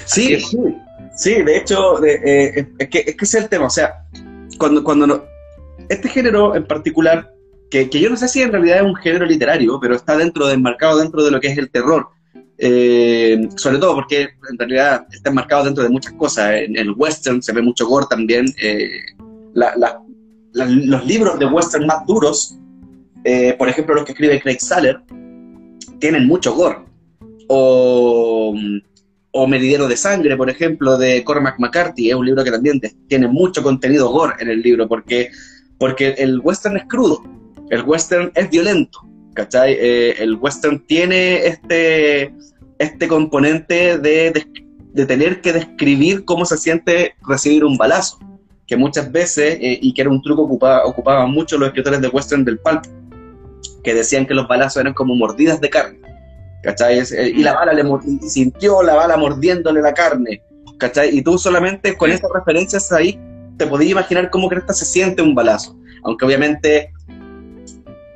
Speaker 1: Sí, sí, sí, de hecho, eh, es, que, es que ese es el tema. O sea, cuando, cuando no, este género en particular que, yo no sé si en realidad es un género literario, pero está dentro, enmarcado dentro de lo que es el terror. Eh, sobre todo porque en realidad está enmarcado dentro de muchas cosas. En el western se ve mucho gore también. Eh, los libros de western más duros, eh, por ejemplo los que escribe Craig Saller, tienen mucho gore. O, o Meridero de Sangre, por ejemplo, de Cormac McCarthy, es un libro que también tiene mucho contenido gore en el libro, porque, porque el western es crudo, el western es violento, ¿cachai? Eh, el western tiene este, este componente de, de, tener que describir cómo se siente recibir un balazo, que muchas veces, eh, y que era un truco que ocupaba, ocupaban mucho los escritores de western del pulp, que decían que los balazos eran como mordidas de carne ¿cachai? Eh, y la bala le sintió la bala mordiéndole la carne, ¿cachai? Y tú solamente con esas referencias ahí te podías imaginar cómo crees que se siente un balazo. Aunque obviamente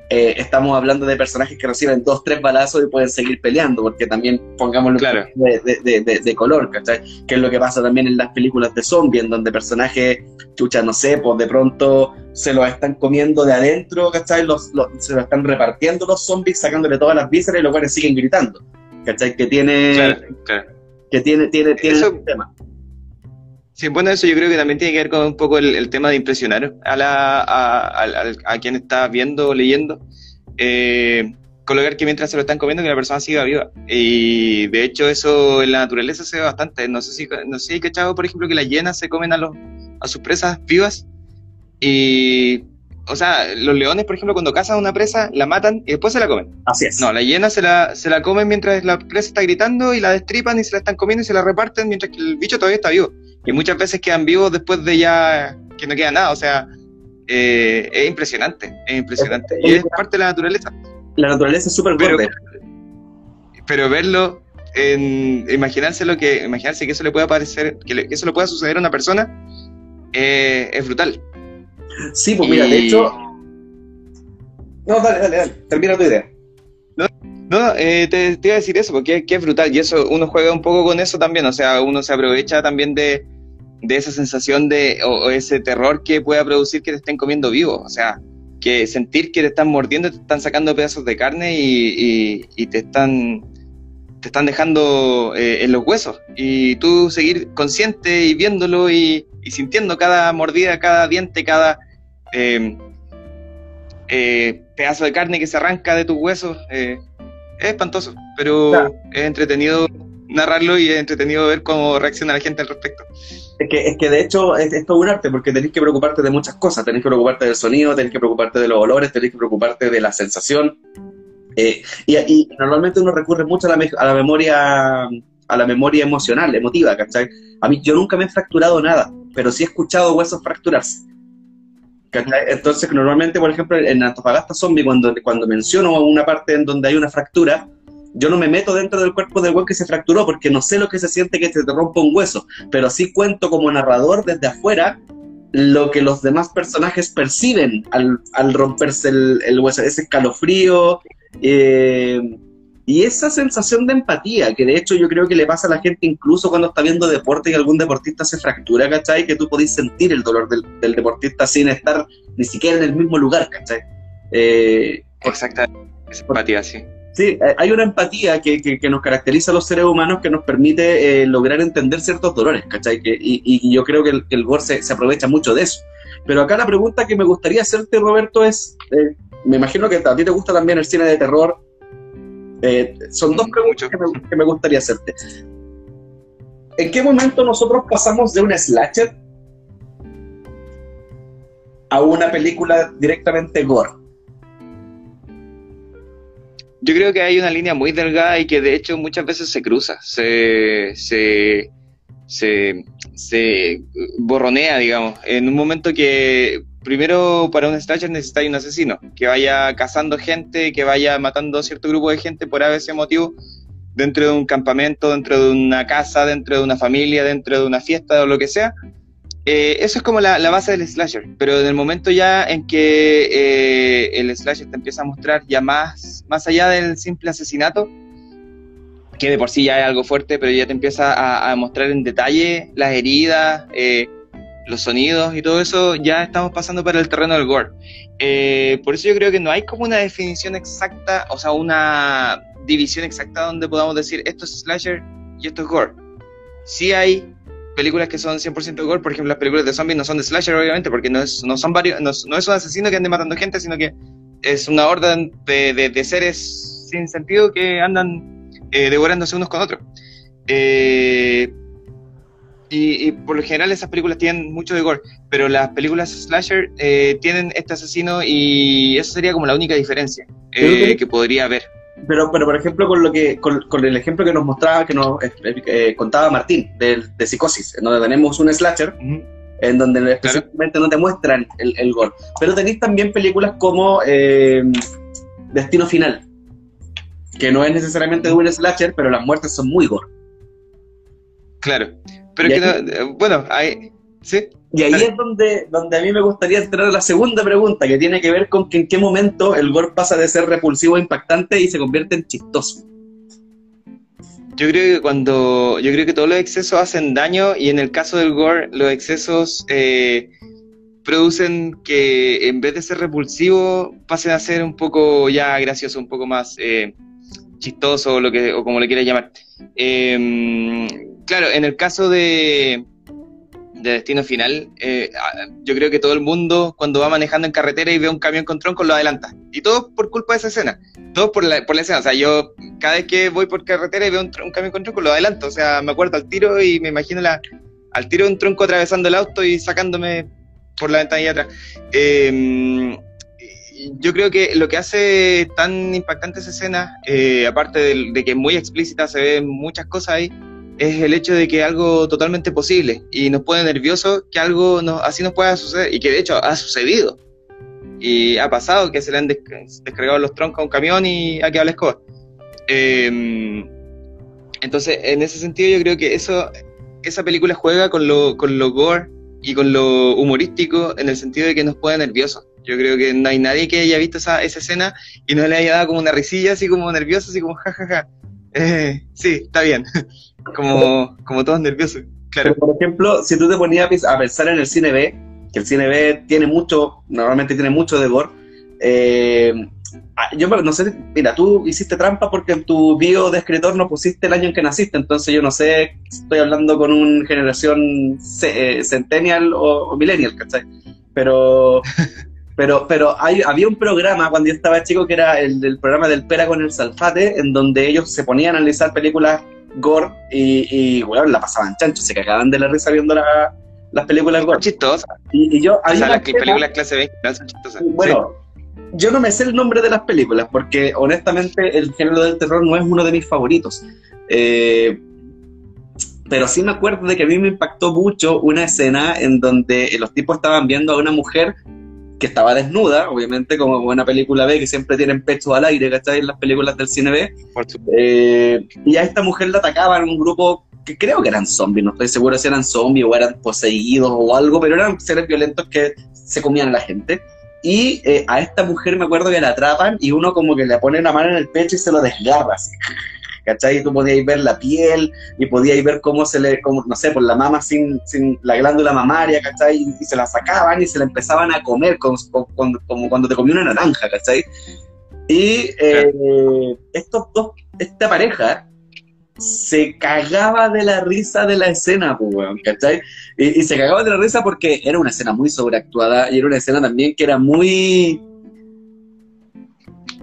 Speaker 1: eh, estamos hablando de personajes que reciben dos, tres balazos y pueden seguir peleando, porque también pongámoslo
Speaker 3: claro.
Speaker 1: de, color, ¿cachai? Que es lo que pasa también en las películas de zombies, en donde personajes, chucha, no sé, pues de pronto se los están comiendo de adentro, ¿cachai? Los, se lo están repartiendo los zombies, sacándole todas las vísceras y los cuales siguen gritando, ¿cachai? Que tiene... Que tiene, tiene, tiene
Speaker 3: eso, tema. Sí, bueno, eso yo creo que también tiene que ver con un poco el, tema de impresionar a, la, a, a, quien está viendo o leyendo. Eh, colocar que mientras se lo están comiendo que la persona siga viva. Y de hecho eso en la naturaleza se ve bastante. No sé si, no sé si cachado, por ejemplo, que las hienas se comen a, los, a sus presas vivas. Y, o sea, los leones, por ejemplo, cuando cazan una presa, la matan y después se la comen.
Speaker 1: Así es.
Speaker 3: No, la hiena se la, se la comen mientras la presa está gritando y la destripan y se la están comiendo y se la reparten mientras que el bicho todavía está vivo y muchas veces quedan vivos después de ya que no queda nada. O sea, eh, es impresionante, es impresionante. y es parte de la naturaleza.
Speaker 1: La naturaleza es súper pero,
Speaker 3: pero verlo, en, imaginarse lo que, imaginarse que eso le pueda parecer, que, eso le pueda suceder a una persona, eh, es brutal.
Speaker 1: Sí, pues mira, de hecho. No, dale, dale, dale, termina tu idea.
Speaker 3: No, eh, te, iba a decir eso, porque es brutal, y eso uno juega un poco con eso también, o sea, uno se aprovecha también de, de esa sensación de, o, ese terror que pueda producir que te estén comiendo vivo. O sea, que sentir que te están mordiendo, te están sacando pedazos de carne y, te están te están dejando eh, en los huesos. Y tú seguir consciente y viéndolo y, sintiendo cada mordida, cada diente, cada em, eh, pedazo de carne que se arranca de tus huesos. Eh, es espantoso, pero es entretenido narrarlo y es entretenido ver cómo reacciona la gente al respecto.
Speaker 1: Es que, es que de hecho es, todo un arte porque tenés que preocuparte de muchas cosas, tenés que preocuparte del sonido, tenés que preocuparte de los olores, tenés que preocuparte de la sensación. Eh, y, normalmente uno recurre mucho a la, a la memoria a la memoria emocional, emotiva, ¿cachai? A mí yo nunca me he fracturado nada, pero sí he escuchado huesos fracturarse. Entonces, normalmente, por ejemplo, en Antofagasta Zombie, cuando, cuando menciono una parte en donde hay una fractura, yo no me meto dentro del cuerpo del hueso que se fracturó porque no sé lo que se siente que se te rompa un hueso, pero sí cuento como narrador desde afuera lo que los demás personajes perciben al, romperse el, hueso, ese escalofrío eh, y esa sensación de empatía, que de hecho yo creo que le pasa a la gente incluso cuando está viendo deporte y algún deportista se fractura, ¿cachai? Que tú podés sentir el dolor del, deportista sin estar ni siquiera en el mismo lugar, ¿cachai?
Speaker 3: Eh, Exactamente, esa empatía, sí.
Speaker 1: Sí, eh, hay una empatía que, que, nos caracteriza a los seres humanos que nos permite eh, lograr entender ciertos dolores, ¿cachai? Que, y, y, yo creo que el, el gore se, se, aprovecha mucho de eso. Pero acá la pregunta que me gustaría hacerte, Roberto, es, eh, me imagino que a ti te gusta también el cine de terror. son dos preguntas que me, que me gustaría hacerte. ¿En qué momento nosotros pasamos de un slasher a una película directamente gore?
Speaker 3: Yo creo que hay una línea muy delgada y que de hecho muchas veces se cruza, se, se, se, borronea, digamos. En un momento que primero para un slasher necesita un asesino, que vaya cazando gente, que vaya matando a cierto grupo de gente por ese motivo, dentro de un campamento, dentro de una casa, dentro de una familia, dentro de una fiesta o lo que sea. Eh, eso es como la, base del slasher, pero en el momento ya en que eh, el slasher te empieza a mostrar ya más, más allá del simple asesinato, que de por sí ya es algo fuerte, pero ya te empieza a, mostrar en detalle las heridas, eh, los sonidos y todo eso, ya estamos pasando para el terreno del gore. Eh, por eso yo creo que no hay como una definición exacta, o sea, una división exacta donde podamos decir esto es slasher y esto es gore. Sí hay películas que son 100% gore, por ejemplo, las películas de zombies no son de slasher, obviamente, porque no es, no son varios, no, es un asesino que ande matando gente, sino que es una orden de, de, seres sin sentido que andan eh, devorándose unos con otros. Eh, y, por lo general esas películas tienen mucho de gore, pero las películas slasher eh, tienen este asesino y eso sería como la única diferencia que podría haber.
Speaker 1: Pero, pero por ejemplo, con lo que con, el ejemplo que nos mostraba, que nos eh, contaba Martín, de, de, Psicosis, en donde tenemos un slasher, en donde específicamente no te muestran el, el gore. Pero tenéis también películas como eh, Destino Final, que no es necesariamente de un slasher, pero las muertes son muy gore.
Speaker 3: Claro, pero que no, bueno, hay, sí.
Speaker 1: Y ahí es donde, donde a mí me gustaría entrar a la segunda pregunta, que tiene que ver con que en qué momento el gore pasa de ser repulsivo e impactante y se convierte en chistoso.
Speaker 3: Yo creo que cuando, yo creo que todos los excesos hacen daño y en el caso del gore, los excesos eh, producen que en vez de ser repulsivo, pasen a ser un poco ya gracioso, un poco más eh, chistoso o, lo que, o como le quieras llamar. Em, claro, en el caso de, de Destino Final, eh, yo creo que todo el mundo cuando va manejando en carretera y ve un camión con tronco lo adelanta. Y todo por culpa de esa escena. Todo por la, por la escena. O sea, yo cada vez que voy por carretera y veo un, camión con tronco lo adelanto. O sea, me acuerdo al tiro y me imagino la, al tiro de un tronco atravesando el auto y sacándome por la ventanilla atrás. Em, yo creo que lo que hace tan impactante esa escena, eh, aparte de, de, que es muy explícita, se ven muchas cosas ahí, es el hecho de que algo totalmente posible y nos pone nervioso que algo así nos pueda suceder y que de hecho ha sucedido y ha pasado que se le han descargado los troncos a un camión y ha quedado la escoba. Em, entonces, en ese sentido yo creo que eso, esa película juega con lo, con lo gore y con lo humorístico en el sentido de que nos pone nerviosos. Yo creo que no hay nadie que haya visto esa, esa escena y no le haya dado como una risilla así como nervioso, así como jajaja. Ja, ja. Eh, sí, está bien. como, como todos nerviosos. Claro.
Speaker 1: por ejemplo, si tú te ponías a pensar en el cine B, que el cine B tiene mucho, normalmente tiene mucho de gore, eh, ah, yo no sé, mira, tú hiciste trampa porque en tu bio de escritor no pusiste el año en que naciste, entonces yo no sé si estoy hablando con una generación eh, centennial o, o millennial, ¿cachai? Pero Pero, pero hay, había un programa cuando yo estaba chico que era el programa del Pera con el Salfate, en donde ellos se ponían a analizar películas gore y, y bueno, la pasaban chancho, se cagaban de la risa viendo las películas gore.
Speaker 3: Chistosas.
Speaker 1: Y, y yo,
Speaker 3: o sea, las películas clase B son chistosas.
Speaker 1: Bueno, yo no me sé el nombre de las películas porque honestamente el género del terror no es uno de mis favoritos. Eh, pero sí me acuerdo de que a mí me impactó mucho una escena en donde los tipos estaban viendo a una mujer que estaba desnuda, obviamente, como buena película B, que siempre tienen pechos al aire, ¿cachai? En las películas del cine B. Eh, y a esta mujer la atacaban un grupo que creo que eran zombies, no estoy seguro si eran zombies o eran poseídos o algo, pero eran seres violentos que se comían a la gente. Y eh, a esta mujer me acuerdo que la atrapan y uno como que le pone la mano en el pecho y se lo desgarra así. ¿Cachai? Y tú podías ver la piel y podías ver cómo se le, como, no sé, por la mama sin, sin la glándula mamaria, ¿cachai? Y, se la sacaban y se la empezaban a comer como, cuando te comía una naranja, ¿cachai? Y eh, estos dos, esta pareja se cagaba de la risa de la escena, pues, ¿cachai? Y, y, se cagaba de la risa porque era una escena muy sobreactuada y era una escena también que era muy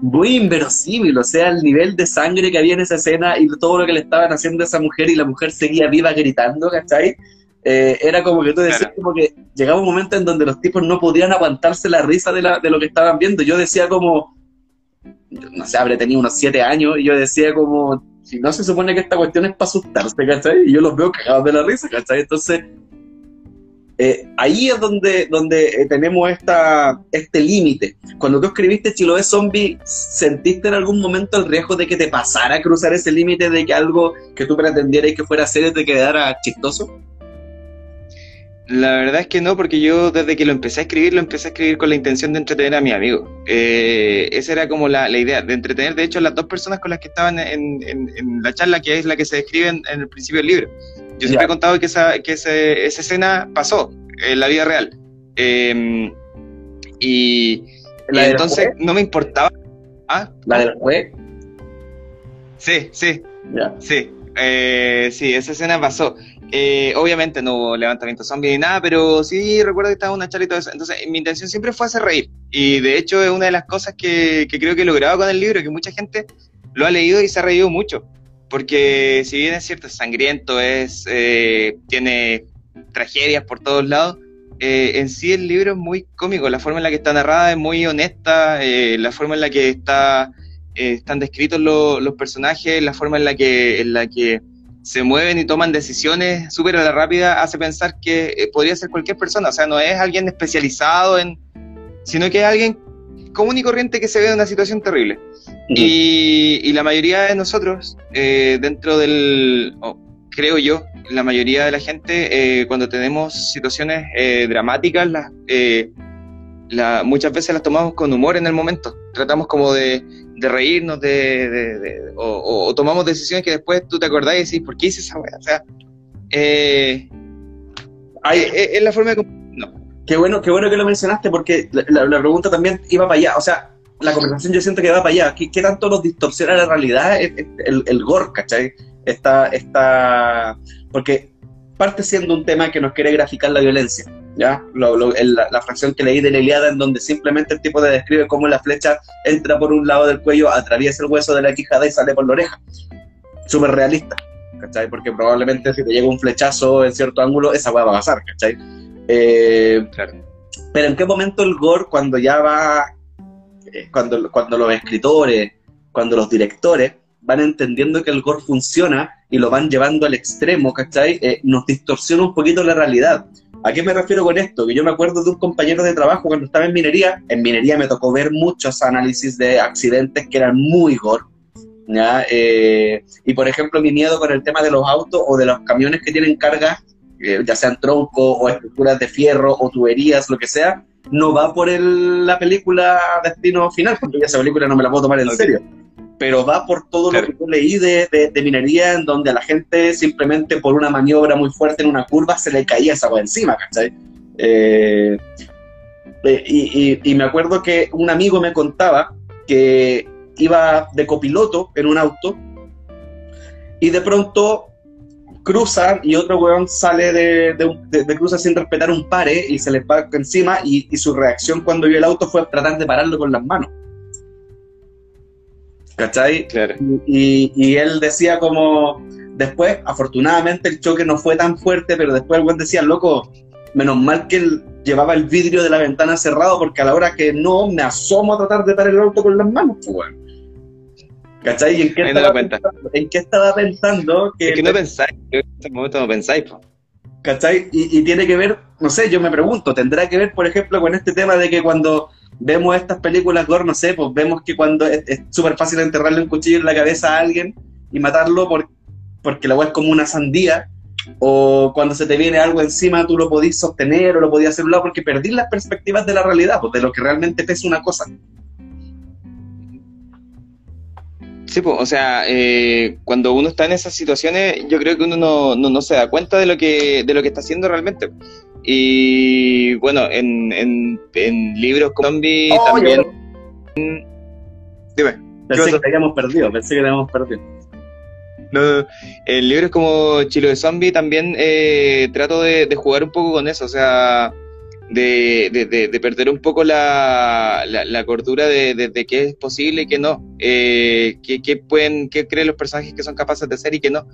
Speaker 1: muy inverosímil, o sea, el nivel de sangre que había en esa escena y todo lo que le estaban haciendo a esa mujer y la mujer seguía viva gritando, ¿cachai? Eh, era como que tú decías, como que llegaba un momento en donde los tipos no podían aguantarse la risa de, la, de lo que estaban viendo. Yo decía como, no sé, habré tenido unos siete años y yo decía como, si no se supone que esta cuestión es para asustarse, ¿cachai? Y yo los veo cagados de la risa, ¿cachai? Entonces, eh, ahí es donde, donde eh, tenemos esta, este límite. Cuando tú escribiste Chiloé Zombie, ¿sentiste en algún momento el riesgo de que te pasara a cruzar ese límite de que algo que tú pretendieras que fuera serio te quedara chistoso?
Speaker 3: La verdad es que no, porque yo desde que lo empecé a escribir, lo empecé a escribir con la intención de entretener a mi amigo. Eh, esa era como la, la, idea, de entretener, de hecho, las dos personas con las que estaban en, la charla, que es la que se describe en, el principio del libro. Yo siempre he contado que esa, que esa escena pasó. en la vida real. Em, y, entonces no me importaba.
Speaker 1: ¿Ah? ¿La del juez?
Speaker 3: Sí, sí. Sí, eh, sí, esa escena pasó. Eh, obviamente no hubo levantamiento zombie ni nada, pero sí recuerdo que estaba una charla y todo eso. Entonces, mi intención siempre fue hacer reír. Y de hecho, es una de las cosas que, creo que he logrado con el libro, que mucha gente lo ha leído y se ha reído mucho. Porque si bien es cierto, es sangriento, es, eh, tiene tragedias por todos lados, en sí el libro es muy cómico. La forma en la que está narrada es muy honesta, la forma en la que está eh, están descritos los personajes, la forma en la que, en la que se mueven y toman decisiones súper a la rápida hace pensar que eh, podría ser cualquier persona, o sea, no es alguien especializado en, sino que es alguien común y corriente que se ve en una situación terrible. y, la mayoría de nosotros, eh, dentro del, creo yo, la mayoría de la gente, cuando tenemos situaciones dramáticas, las, muchas veces las tomamos con humor en el momento. Tratamos como de, reírnos de, o, tomamos decisiones que después tú te acordás y decís, ¿por qué hice esa weá? O sea, eh, hay, eh, eh, es, la forma de...
Speaker 1: Qué bueno, qué bueno que lo mencionaste porque la, pregunta también iba para allá. O sea, la conversación yo siento que va para allá. ¿Qué, tanto nos distorsiona la realidad el, el, gore, ¿cachai? Está, está... Porque parte siendo un tema que nos quiere graficar la violencia ¿ya? la, fracción que leí de la Iliada, en donde simplemente el tipo te describe cómo la flecha entra por un lado del cuello, atraviesa el hueso de la quijada y sale por la oreja. Súper realista, ¿cachai? Porque probablemente si te llega un flechazo en cierto ángulo, esa hueá va a pasar, ¿cachai? Eh, pero en qué momento el gore, cuando ya va, eh, cuando, cuando los escritores, cuando los directores van entendiendo que el gore funciona y lo van llevando al extremo, ¿cachai? Eh, nos distorsiona un poquito la realidad. ¿A qué me refiero con esto? Que yo me acuerdo de un compañero de trabajo cuando estaba en minería. En minería me tocó ver muchos análisis de accidentes que eran muy gore. ¿ya? Eh, y por ejemplo, mi miedo con el tema de los autos o de los camiones que tienen cargas, eh, ya sean troncos o estructuras de fierro o tuberías, lo que sea, no va por la película Destino Final, porque esa película no me la puedo tomar en serio. Pero va por todo lo que yo leí de, minería, en donde a la gente simplemente por una maniobra muy fuerte en una curva se le caía esa agua encima, ¿cachai? Eh, eh, y, me acuerdo que un amigo me contaba que iba de copiloto en un auto y de pronto cruza y otro weón sale de, de, cruza sin respetar un pare y se le va encima y, y su reacción cuando vio el auto fue tratar de pararlo con las manos. ¿Cachai? Y, él decía como, después, afortunadamente el choque no fue tan fuerte, pero después el buen decía, loco, menos mal que él llevaba el vidrio de la ventana cerrado, porque a la hora que no, me asomo a tratar de parar el auto con las manos, pues, ¿Cachai? ¿Y en qué, estaba pensando, ¿En qué estaba pensando?
Speaker 3: Que, es que no pensáis, en este momento no pensáis, pues.
Speaker 1: ¿Cachai? Y, y tiene que ver, no sé, yo me pregunto, ¿tendrá que ver, por ejemplo, con este tema de que cuando vemos estas películas gore, no sé, pues vemos que cuando es súper fácil enterrarle un cuchillo en la cabeza a alguien y matarlo por, porque la weá es como una sandía, o cuando se te viene algo encima tú lo podís sostener o lo podías hacer un lado porque perdís las perspectivas de la realidad, pues de lo que realmente pesa una cosa.
Speaker 3: Sí, pues, o sea, eh, cuando uno está en esas situaciones, yo creo que uno no, no, no, se da cuenta de lo que, de lo que está haciendo realmente. Y bueno, en, en, libros como Zombie oh, también.
Speaker 1: Dime. Pensé que habíamos perdido, pensé que habíamos perdido.
Speaker 3: No, en libros como Chilo de Zombie también eh, trato de, jugar un poco con eso, o sea, de, de, perder un poco la, la, cordura de, qué es posible y qué no, eh, qué, pueden, qué creen los personajes que son capaces de hacer y qué no,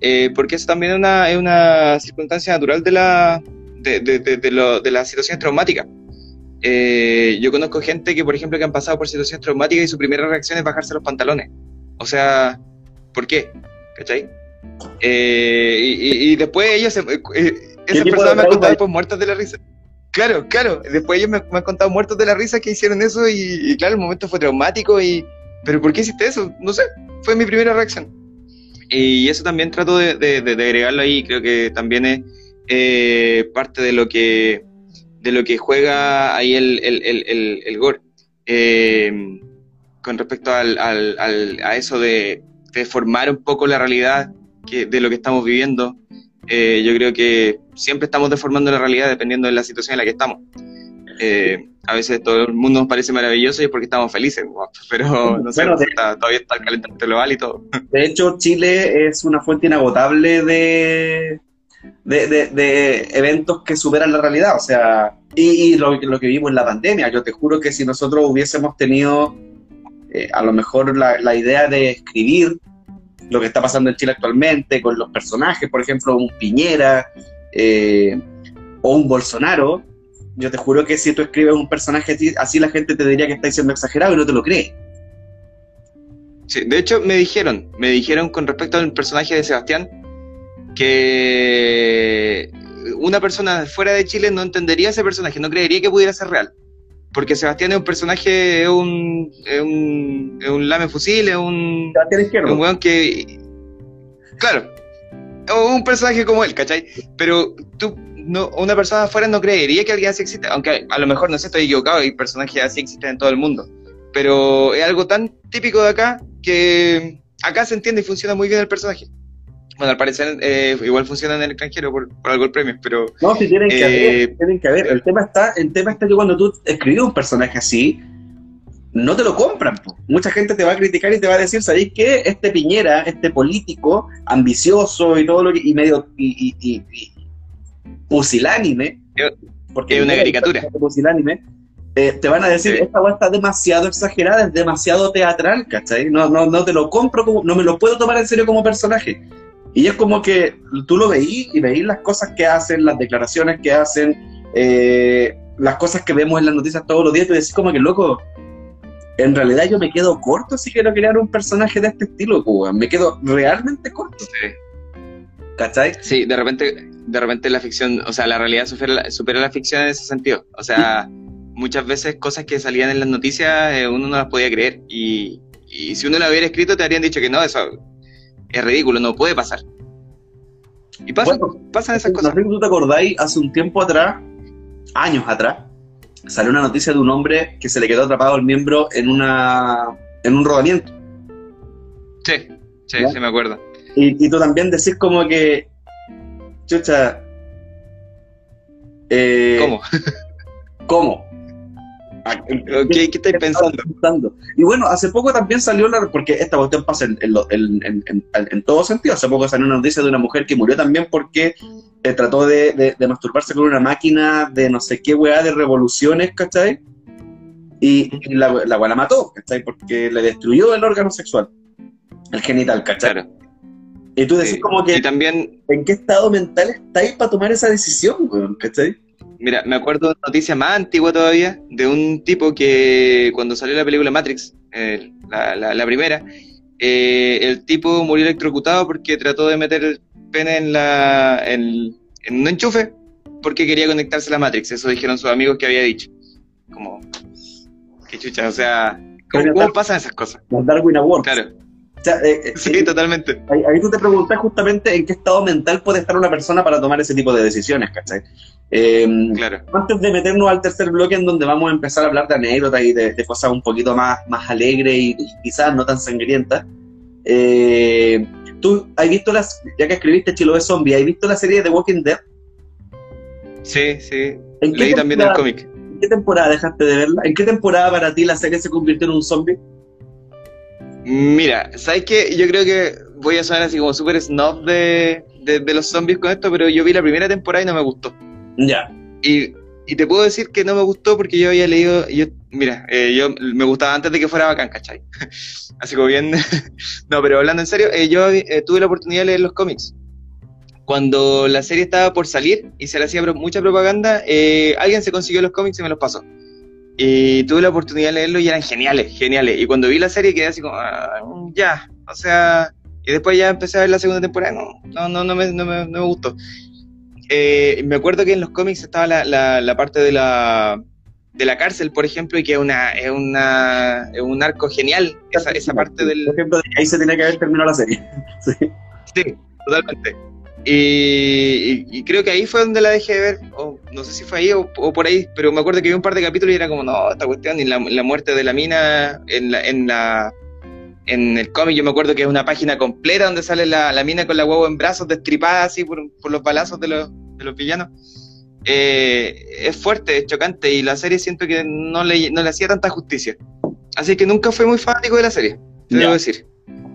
Speaker 3: eh, porque eso también es una, es una circunstancia natural de la, de, las situaciones traumáticas. Eh, yo conozco gente que, por ejemplo, que han pasado por situaciones traumáticas y su primera reacción es bajarse los pantalones. O sea, ¿por qué? ¿Cachai? Eh, y, después ellos, eh, esas personas me han contado después muertos de la risa. Claro, claro. Después ellos me, han contado muertos de la risa que hicieron eso y, claro, el momento fue traumático y... ¿Pero por qué hiciste eso? No sé, fue mi primera reacción. Y eso también trato de, agregarlo ahí, creo que también es eh, parte de lo que de lo que juega ahí el, el, el, gore. Eh, con respecto al, al, a eso de, de, formar un poco la realidad de lo que estamos viviendo. Eh, yo creo que siempre estamos deformando la realidad dependiendo de la situación en la que estamos. Eh, a veces todo el mundo nos parece maravilloso y es porque estamos felices, pero no sé, todavía está el calentamiento global y todo.
Speaker 1: De hecho, Chile es una fuente inagotable de, de, eventos que superan la realidad, o sea, y, lo, que vimos en la pandemia. Yo te juro que si nosotros hubiésemos tenido eh, a lo mejor la, idea de escribir lo que está pasando en Chile actualmente con los personajes, por ejemplo, un Piñera eh, o un Bolsonaro, yo te juro que si tú escribes un personaje así, la gente te diría que está siendo exagerado y no te lo cree.
Speaker 3: Sí, de hecho me dijeron, me dijeron con respecto al personaje de Sebastián, que una persona fuera de Chile no entendería ese personaje, no creería que pudiera ser real. Porque Sebastián es un personaje, es un, es un, es un lame fusil, es un, es un weón que. Claro, un personaje como él, ¿cachai? Pero tú no, una persona afuera no creería que alguien así existe, aunque a lo mejor no sé, estoy equivocado y personajes así existen en todo el mundo. Pero es algo tan típico de acá que acá se entiende y funciona muy bien el personaje. Bueno, al parecer eh, igual funciona en el extranjero por, algo el premio, pero...
Speaker 1: No, sí tienen que haber, eh, tienen que haber. El tema, está, el tema está que cuando tú escribes un personaje así, no te lo compran. Mucha gente te va a criticar y te va a decir, ¿sabéis qué? Este Piñera, este político ambicioso y todo lo que... y medio... y, pusilánime,
Speaker 3: porque es una caricatura.
Speaker 1: Pusilánime, eh, te van a decir, esta weá está demasiado exagerada, es demasiado teatral, ¿cachai? No, no, no te lo compro, como, no me lo puedo tomar en serio como personaje. Y es como que tú lo veís y veís las cosas que hacen, las declaraciones que hacen, eh, las cosas que vemos en las noticias todos los días, y decís como que, loco, en realidad yo me quedo corto si quiero crear un personaje de este estilo, me quedo realmente corto. Sí.
Speaker 3: ¿Cachai? Sí, de repente de repente la ficción, o sea, la realidad supera, la ficción en ese sentido. O sea, muchas veces cosas que salían en las noticias eh, uno no las podía creer. Y, si uno la hubiera escrito te habrían dicho que no, eso es ridículo, no puede pasar. Y pasan, pasan esas cosas.
Speaker 1: No sé si tú te acordáis, hace un tiempo atrás, años atrás, salió una noticia de un hombre que se le quedó atrapado el miembro en una en un rodamiento.
Speaker 3: Sí, sí, sí me acuerdo.
Speaker 1: Y, y, tú también decís como que chucha.
Speaker 3: Eh, ¿Cómo?
Speaker 1: ¿Cómo?
Speaker 3: ¿Qué, estáis pensando?
Speaker 1: Y bueno, hace poco también salió la. Porque esta cuestión pasa en, en, en, todo sentido. Hace poco salió una noticia de una mujer que murió también porque eh, trató de, masturbarse con una máquina de no sé qué weá de revoluciones, ¿cachai? Y, la, la weá la mató, ¿cachai? Porque le destruyó el órgano sexual, el genital, ¿cachai? Y tú decís como que...
Speaker 3: también...
Speaker 1: ¿En qué estado mental estáis para tomar esa decisión, ¿Cachai?
Speaker 3: Mira, me acuerdo de una noticia más antigua todavía, de un tipo que cuando salió la película Matrix, eh, la, primera, eh, el tipo murió electrocutado porque trató de meter el pene en, la, en, un enchufe porque quería conectarse a la Matrix. Eso dijeron sus amigos que había dicho. Como, qué chucha, o sea, ¿cómo, pasan esas cosas?
Speaker 1: Darwin Award.
Speaker 3: Claro. Eh, eh, sí, totalmente.
Speaker 1: Ahí, tú te preguntas justamente en qué estado mental puede estar una persona para tomar ese tipo de decisiones, ¿cachai? Em, claro. Antes de meternos al tercer bloque en donde vamos a empezar a hablar de anécdotas y de, cosas un poquito más, más alegres y, quizás no tan sangrientas, eh, ¿tú has visto las, ya que escribiste Chilo de Zombie, has visto la serie de The Walking Dead?
Speaker 3: Sí, sí. Leí también el cómic.
Speaker 1: ¿En qué temporada dejaste de verla? ¿En qué temporada para ti la serie se convirtió en un zombie?
Speaker 3: Mira, ¿sabes qué? Yo creo que voy a sonar así como súper snob de, de, los zombies con esto, pero yo vi la primera temporada y no me gustó.
Speaker 1: Ya.
Speaker 3: Y, y, te puedo decir que no me gustó porque yo había leído, yo, mira, eh, yo me gustaba antes de que fuera bacán, ¿cachai? así como bien. no, pero hablando en serio, eh, yo eh, tuve la oportunidad de leer los cómics. Cuando la serie estaba por salir y se le hacía mucha propaganda, alguien se consiguió los cómics y me los pasó. Y tuve la oportunidad de leerlo y eran geniales, geniales. Y cuando vi la serie quedé así como, ah, ya, o sea, y después ya empecé a ver la segunda temporada, no, no, no, no, me, no, me, no me gustó. Eh, me acuerdo que en los cómics estaba la, la, la, parte de la, de la cárcel, por ejemplo, y que es, una, es, una, es un arco genial, esa, esa parte del...
Speaker 1: Por ejemplo, ahí se tenía que haber terminado la serie.
Speaker 3: sí. sí, totalmente. Y, creo que ahí fue donde la dejé de ver, o no sé si fue ahí o, por ahí, pero me acuerdo que vi un par de capítulos y era como, no, esta cuestión, y la, muerte de la mina en la, en la, en el cómic yo me acuerdo que es una página completa donde sale la, la mina con la huevo en brazos, destripada así por, por los balazos de los, de los villanos. Eh, es fuerte, es chocante y la serie siento que no le, no le hacía tanta justicia. Así que nunca fui muy fanático de la serie, te debo decir.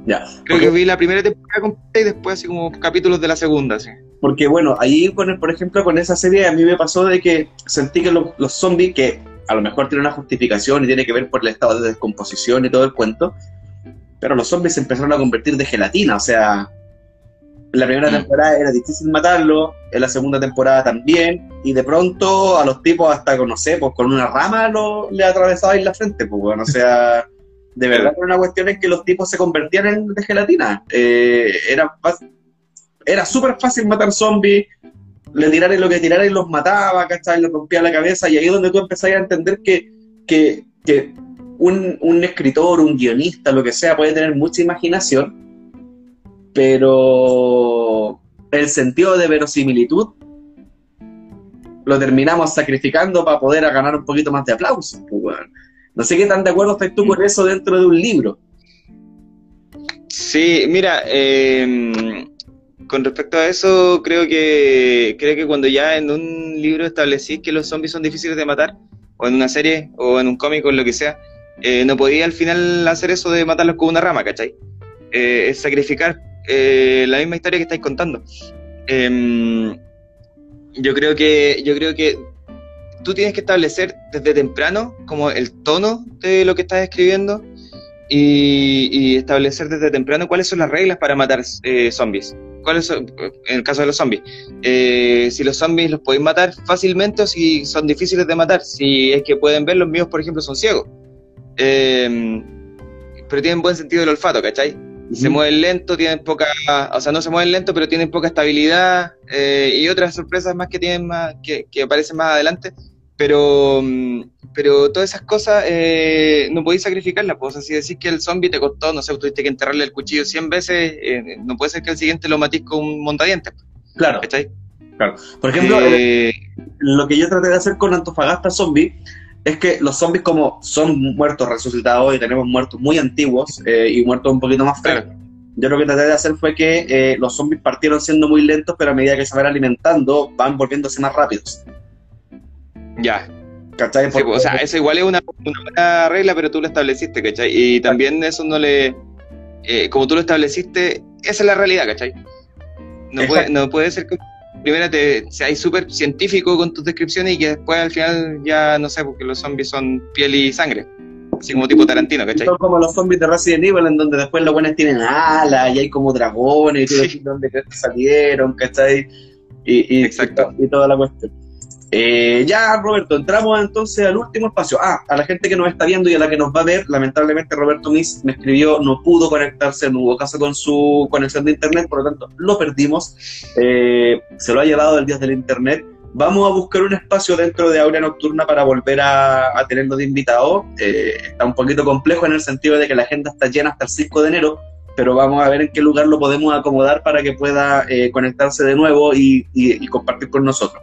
Speaker 1: Ya.
Speaker 3: Creo que vi la primera temporada completa y después así como capítulos de la segunda. Sí.
Speaker 1: Porque bueno, ahí con por ejemplo con esa serie a mí me pasó de que sentí que los, los zombies, que a lo mejor tiene una justificación y tiene que ver por el estado de descomposición y todo el cuento, pero los zombies se empezaron a convertir de gelatina, o sea, en la primera mm. temporada era difícil matarlo, en la segunda temporada también, y de pronto a los tipos hasta, no sé, pues con una rama lo, le atravesabais la frente, pues bueno, o sea, de verdad era una cuestión en que los tipos se convertían en de gelatina. Eh, era era súper fácil matar zombies, le tiraran lo que tiraran y los mataba, ¿cachai? Le rompía la cabeza, y ahí es donde tú empezás a entender que, que, que un, un escritor, un guionista, lo que sea, puede tener mucha imaginación, pero el sentido de verosimilitud lo terminamos sacrificando para poder ganar un poquito más de aplausos. Pues, no sé qué tan de acuerdo estás tú con eso dentro de un libro.
Speaker 3: Sí, mira, eh, con respecto a eso, creo que creo que cuando ya en un libro establecís que los zombies son difíciles de matar, o en una serie, o en un cómic, o lo que sea, eh, no podía al final hacer eso de matarlos con una rama, ¿cachai? Eh, es sacrificar eh, la misma historia que estáis contando. Em, yo creo que yo creo que tú tienes que establecer desde temprano como el tono de lo que estás escribiendo y, establecer desde temprano cuáles son las reglas para matar zombies. ¿Cuáles son, en el caso de los zombies? si los zombies los podéis matar fácilmente o si son difíciles de matar. Si es que pueden ver, los míos, por ejemplo, son ciegos. Em, pero tienen buen sentido del olfato, ¿cachai? Se mueven lento, tienen poca, o sea, no se mueven lento, pero tienen poca estabilidad eh, y otras sorpresas más que tienen más, que, aparecen más adelante. Pero, mm, pero todas esas cosas eh, no podéis sacrificarlas. Pues, si decís que el zombie te costó, no sé, tuviste que enterrarle el cuchillo 100 veces, eh, no puede ser que el siguiente lo matís con un montadientes.
Speaker 1: Claro. ¿Cachai? Claro. Por ejemplo, lo que yo traté de hacer con Antofagasta Zombie es que los zombies como son muertos resucitados y tenemos muertos muy antiguos eh, y muertos un poquito más feos, yo lo que traté de hacer fue que eh, los zombies partieron siendo muy lentos, pero a medida que se van alimentando van volviéndose más rápidos.
Speaker 3: Ya. ¿Cachai? Pues, o sea, eso igual es una, buena regla, pero tú lo estableciste, ¿cachai? Y también eso no le... Eh, como tú lo estableciste, esa es la realidad, ¿cachai? No, puede, no puede ser que primero te seas súper científico con tus descripciones y que después al final ya no sé, porque los zombies son piel y sangre. Así como tipo Tarantino, ¿cachai?
Speaker 1: Son como los zombies de Resident Evil, en donde después los buenos tienen alas y hay como dragones y todo donde salieron, ¿cachai? Y, y, Exacto. y toda la cuestión. Eh, ya, Roberto, entramos entonces al último espacio. Ah, a la gente que nos está viendo y a la que nos va a ver, lamentablemente Roberto Miss me escribió, no pudo conectarse, no hubo caso con su conexión de internet, por lo tanto lo perdimos. Eh, se lo ha llevado el día del internet. Vamos a buscar un espacio dentro de Aurea Nocturna para volver a, a tenerlo de invitado. Eh, está un poquito complejo en el sentido de que la agenda está llena hasta el 5 de enero, pero vamos a ver en qué lugar lo podemos acomodar para que pueda conectarse de nuevo y compartir con nosotros.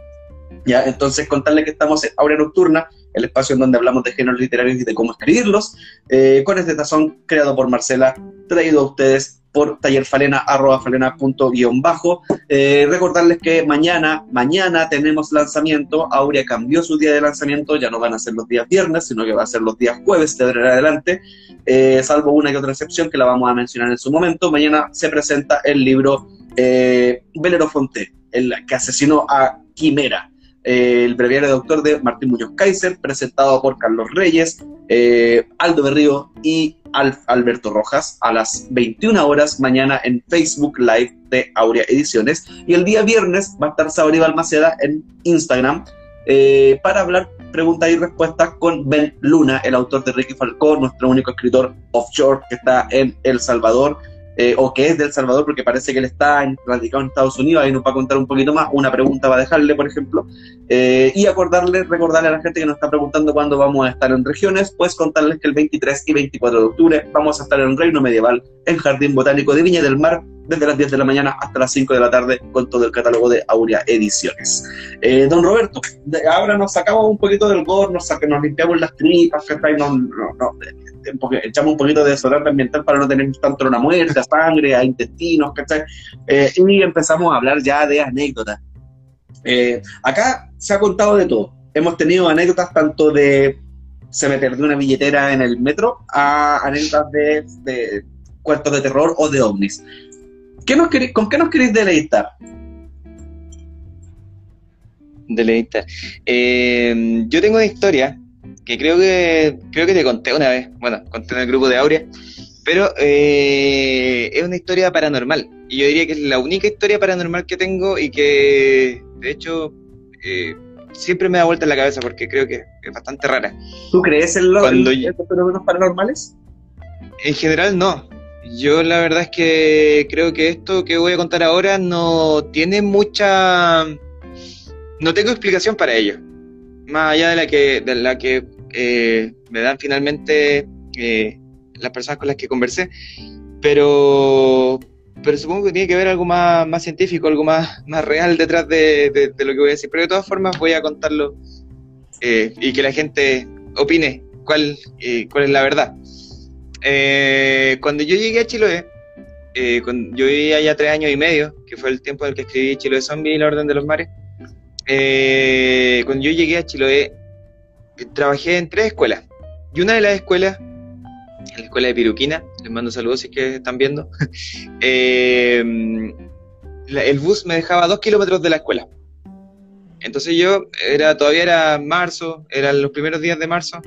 Speaker 1: Entonces, contarle que estamos en Aurea Nocturna, el espacio en donde hablamos de géneros literarios y de cómo escribirlos, eh, con este tazón creado por Marcela, traído a ustedes por tallerfalena, arroba falena punto guion bajo. Eh, recordarles que mañana, mañana tenemos lanzamiento. Aurea cambió su día de lanzamiento, ya no van a ser los días viernes, sino que va a ser los días jueves de adelante, eh, salvo una que otra excepción que la vamos a mencionar en su momento. Mañana se presenta el libro eh, Fonte, el que asesinó a Quimera el breviario de doctor de Martín Muñoz Kaiser, presentado por Carlos Reyes, eh, Aldo Berrío y Alberto Rojas a las 21 horas mañana en Facebook Live de Aurea Ediciones. Y el día viernes va a estar Sabri Balmaceda en Instagram eh, para hablar preguntas y respuestas con Ben Luna, el autor de Ricky Falcón, nuestro único escritor offshore que está en El Salvador. Eh, o que es de Salvador, porque parece que él está radicado en Estados Unidos, ahí nos va a contar un poquito más, una pregunta va a dejarle, por ejemplo, eh, y acordarle, recordarle a la gente que nos está preguntando cuándo vamos a estar en regiones, pues contarles que el 23 y 24 de octubre vamos a estar en Reino Medieval, en Jardín Botánico de Viña del Mar, desde las 10 de la mañana hasta las 5 de la tarde con todo el catálogo de Aurea Ediciones. Eh, don Roberto, ahora nos sacamos un poquito del gore, nos, nos limpiamos las tripas, no, no, no, echamos un poquito de desodorante ambiental para no tener tanto una muerte, a sangre, a intestinos, ¿cachai? Eh, y empezamos a hablar ya de anécdotas. Eh, acá se ha contado de todo. Hemos tenido anécdotas tanto de se me perdió una billetera en el metro a anécdotas de, de cuartos de terror o de ovnis. ¿Qué nos ¿Con qué nos queréis deleitar?
Speaker 3: Deleitar. Eh, yo tengo una historia que creo que creo que te conté una vez. Bueno, conté en el grupo de Aurea. Pero eh, es una historia paranormal. Y yo diría que es la única historia paranormal que tengo y que, de hecho, eh, siempre me da vuelta en la cabeza porque creo que es bastante rara.
Speaker 1: ¿Tú crees en los, fenómenos paranormales?
Speaker 3: En general no. Yo la verdad es que creo que esto que voy a contar ahora no tiene mucha... No tengo explicación para ello. Más allá de la que, de la que eh, me dan finalmente eh, las personas con las que conversé. Pero, pero supongo que tiene que ver algo más, más científico, algo más, más real detrás de, de, lo que voy a decir. Pero de todas formas voy a contarlo eh, y que la gente opine cuál, eh, cuál es la verdad. Cuando yo llegué a Chiloé, yo vivía ya tres años y medio, que fue el tiempo en el que escribí Chiloé Zombie y la Orden de los Mares. cuando yo llegué a Chiloé, trabajé en tres escuelas. Y una de las escuelas en la escuela de Piruquina, les mando saludos si es que están viendo, eh, el bus me dejaba dos kilómetros de la escuela. Entonces yo, era todavía era marzo, eran los primeros días de marzo,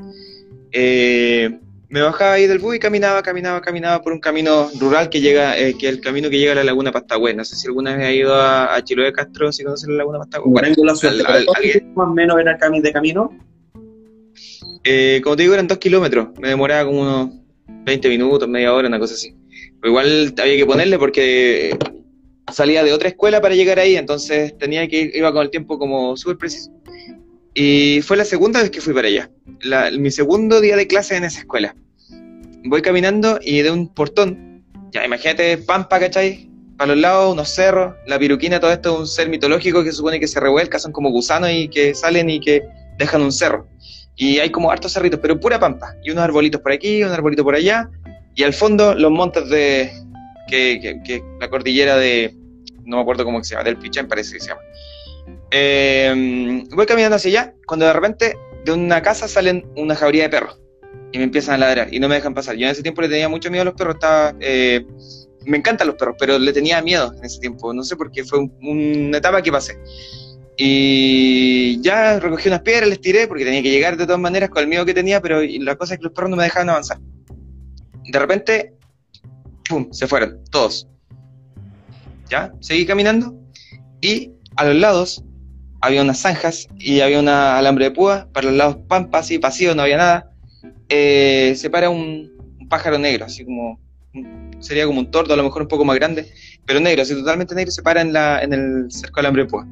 Speaker 3: eh, me bajaba ahí del bus y caminaba, caminaba, caminaba por un camino rural que llega, eh, que es el camino que llega a la Laguna Pastagüe. No sé si alguna vez ha ido a, a Chiloé Castro, si conocen la Laguna Pastagüe.
Speaker 1: Bueno, la suerte, más o menos era el camino camino?
Speaker 3: como te digo, eran dos kilómetros. Me demoraba como unos 20 minutos, media hora, una cosa así. Igual había que ponerle porque salía de otra escuela para llegar ahí, entonces tenía que ir, iba con el tiempo como súper preciso. Y fue la segunda vez que fui para allá, mi segundo día de clase en esa escuela. Voy caminando y de un portón, ya imagínate Pampa, ¿cachai? Para los lados, unos cerros, la piruquina, todo esto es un ser mitológico que supone que se revuelca, son como gusanos y que salen y que dejan un cerro. Y hay como hartos cerritos, pero pura pampa. Y unos arbolitos por aquí, un arbolito por allá. Y al fondo los montes de. que, que, la cordillera de. no me acuerdo cómo se llama, del Pichén parece que se llama. Eh, voy caminando hacia allá, cuando de repente de una casa salen una jauría de perros. Y me empiezan a ladrar y no me dejan pasar. Yo en ese tiempo le tenía mucho miedo a los perros. Eh, me encantan los perros, pero le tenía miedo en ese tiempo. No sé por qué, fue una etapa que pasé. Y ya recogí unas piedras, les tiré porque tenía que llegar de todas maneras con el miedo que tenía, pero la cosa es que los perros no me dejaban avanzar. De repente, ¡pum! Se fueron, todos. Ya, seguí caminando y a los lados había unas zanjas y había una alambre de púa, para los lados pampas y pasillos, no había nada. Eh, se para un, pájaro negro, así como sería como un tordo, a lo mejor un poco más grande, pero negro, así totalmente negro, se para en, la, en el cerco de alambre de púa.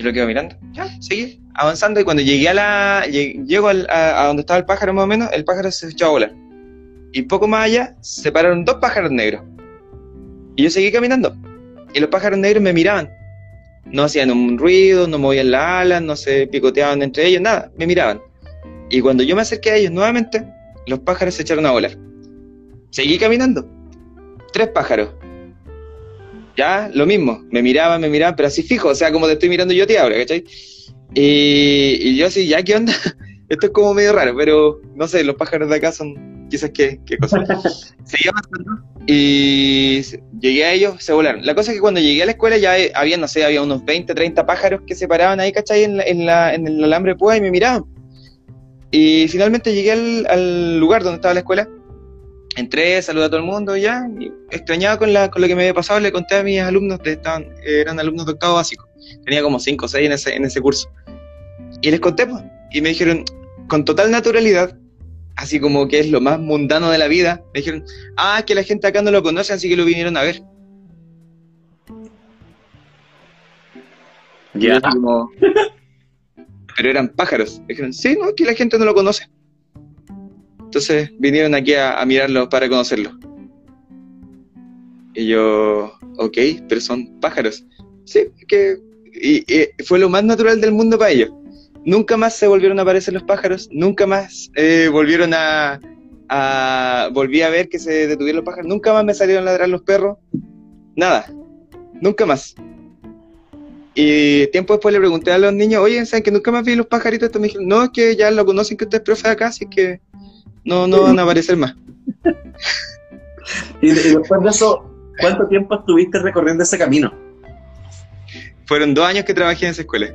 Speaker 3: Yo lo quedo mirando, ya, seguí avanzando y cuando llegué a la, llego a, donde estaba el pájaro más o menos, el pájaro se echó a volar. Y poco más allá se pararon dos pájaros negros. Y yo seguí caminando. Y los pájaros negros me miraban. No hacían un ruido, no movían las alas, no se picoteaban entre ellos, nada, me miraban. Y cuando yo me acerqué a ellos nuevamente, los pájaros se echaron a volar. Seguí caminando. Tres pájaros. Ya, lo mismo, me miraban, me miraban, pero así fijo, o sea, como te estoy mirando yo a ti ahora, ¿cachai? Y, yo así, ya, ¿qué onda? Esto es como medio raro, pero no sé, los pájaros de acá son quizás qué, qué cosa. Seguí avanzando y llegué a ellos, se volaron. La cosa es que cuando llegué a la escuela ya había, no sé, había unos 20, 30 pájaros que se paraban ahí, ¿cachai? En, en, la, en el alambre de púa y me miraban. Y finalmente llegué al, al lugar donde estaba la escuela entré, saludé a todo el mundo ya, y extrañaba con, la, con lo que me había pasado, le conté a mis alumnos, de, estaban, eran alumnos de octavo básico, tenía como 5 o 6 en ese, en ese curso. Y les conté, pues, y me dijeron, con total naturalidad, así como que es lo más mundano de la vida, me dijeron, ah, que la gente acá no lo conoce, así que lo vinieron a ver. Ya. pero eran pájaros. Me dijeron, sí, no, que la gente no lo conoce. Entonces vinieron aquí a, mirarlo para conocerlo. Y yo, ok, pero son pájaros. Sí, que y, fue lo más natural del mundo para ellos. Nunca más se volvieron a aparecer los pájaros, nunca más eh, volvieron a, volví a ver que se detuvieron los pájaros. Nunca más me salieron a ladrar los perros. Nada. Nunca más. Y tiempo después le pregunté a los niños, oye, ¿saben que nunca más vi los pajaritos? Estos me dijeron, no, es que ya lo conocen que usted es profe acá, así que no, no van a aparecer más.
Speaker 1: y, después de eso, ¿cuánto tiempo estuviste recorriendo ese camino?
Speaker 3: Fueron dos años que trabajé en esa escuela.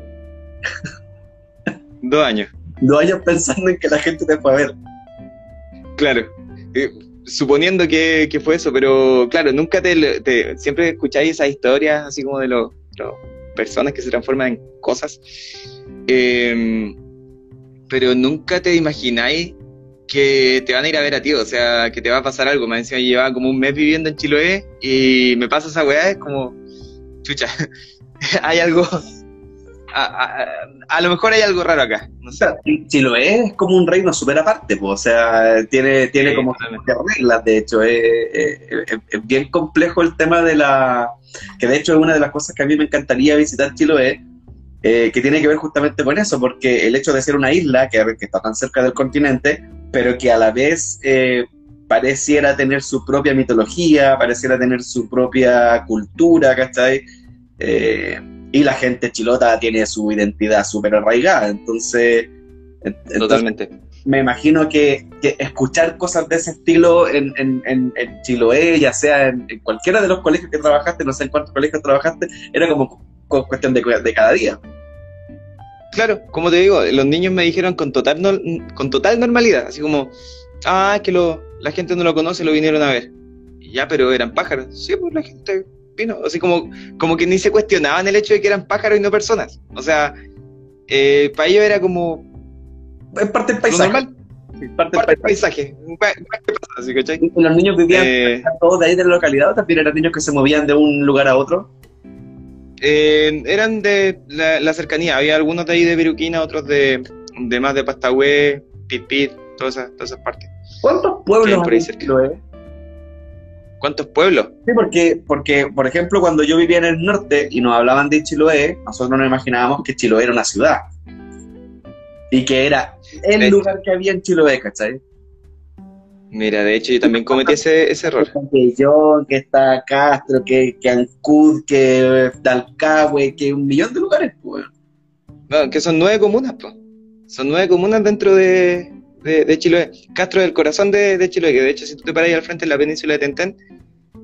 Speaker 3: dos años.
Speaker 1: Dos años pensando en que la gente te fue a ver.
Speaker 3: Claro. Eh, suponiendo que, fue eso, pero claro, nunca te, siempre escucháis esas historias así como de los, personas que se transforman en cosas, em, pero nunca te imagináis que te van a ir a ver a ti, o sea, que te va a pasar algo. Me decía, llevaba como un mes viviendo en Chiloé y me pasa esa weá, es como, chucha, hay algo, a, lo mejor hay algo raro acá.
Speaker 1: No sé. Chiloé es como un reino súper aparte, pues, o sea, tiene, tiene como reglas, de hecho, es, bien complejo el tema de la, que de hecho es una de las cosas que a mí me encantaría visitar Chiloé, eh, que tiene que ver justamente con eso, porque el hecho de ser una isla que, que está tan cerca del continente, pero que a la vez eh, pareciera tener su propia mitología, pareciera tener su propia cultura, ¿cachai? Eh, y la gente chilota tiene su identidad súper arraigada, entonces...
Speaker 3: Totalmente.
Speaker 1: me imagino que, escuchar cosas de ese estilo en, en, Chiloé, ya sea en, cualquiera de los colegios que trabajaste, no sé en cuántos colegios trabajaste, era como cuestión de, de cada día.
Speaker 3: Claro, como te digo, los niños me dijeron con total, con total normalidad, así como, ah, que lo, la gente no lo conoce, lo vinieron a ver. ya, pero eran pájaros. Sí, pues la gente vino, así como, como que ni se cuestionaban el hecho de que eran pájaros y no personas. O sea, eh, para ellos era como...
Speaker 1: Es parte del paisaje. Normal.
Speaker 3: parte, del paisaje.
Speaker 1: ¿Y los niños vivían eh, todos de ahí de la localidad o también eran niños que se movían de un lugar a otro?
Speaker 3: Eh, eran de la, cercanía, había algunos de ahí de Viruquina, otros de, de más de Pastahue, Pipit, todas esas, todas esas partes.
Speaker 1: ¿Cuántos pueblos hay en Chiloé?
Speaker 3: ¿Cuántos pueblos?
Speaker 1: Sí, porque, porque, por ejemplo, cuando yo vivía en el norte y nos hablaban de Chiloé, nosotros nos imaginábamos que Chiloé era una ciudad. Y que era el lugar que había en Chiloé, ¿cachai?
Speaker 3: Mira, de hecho yo también cometí ese, ese error.
Speaker 1: Que yo, que está Castro, que, que Ancud, que Dalcahue, que un millón de lugares, pues.
Speaker 3: No, que son nueve comunas, pues. Son nueve comunas dentro de, de, Chiloé. Castro es el corazón de, de, Chiloé, que de hecho si tú te paras ahí al frente de la península de Tentén,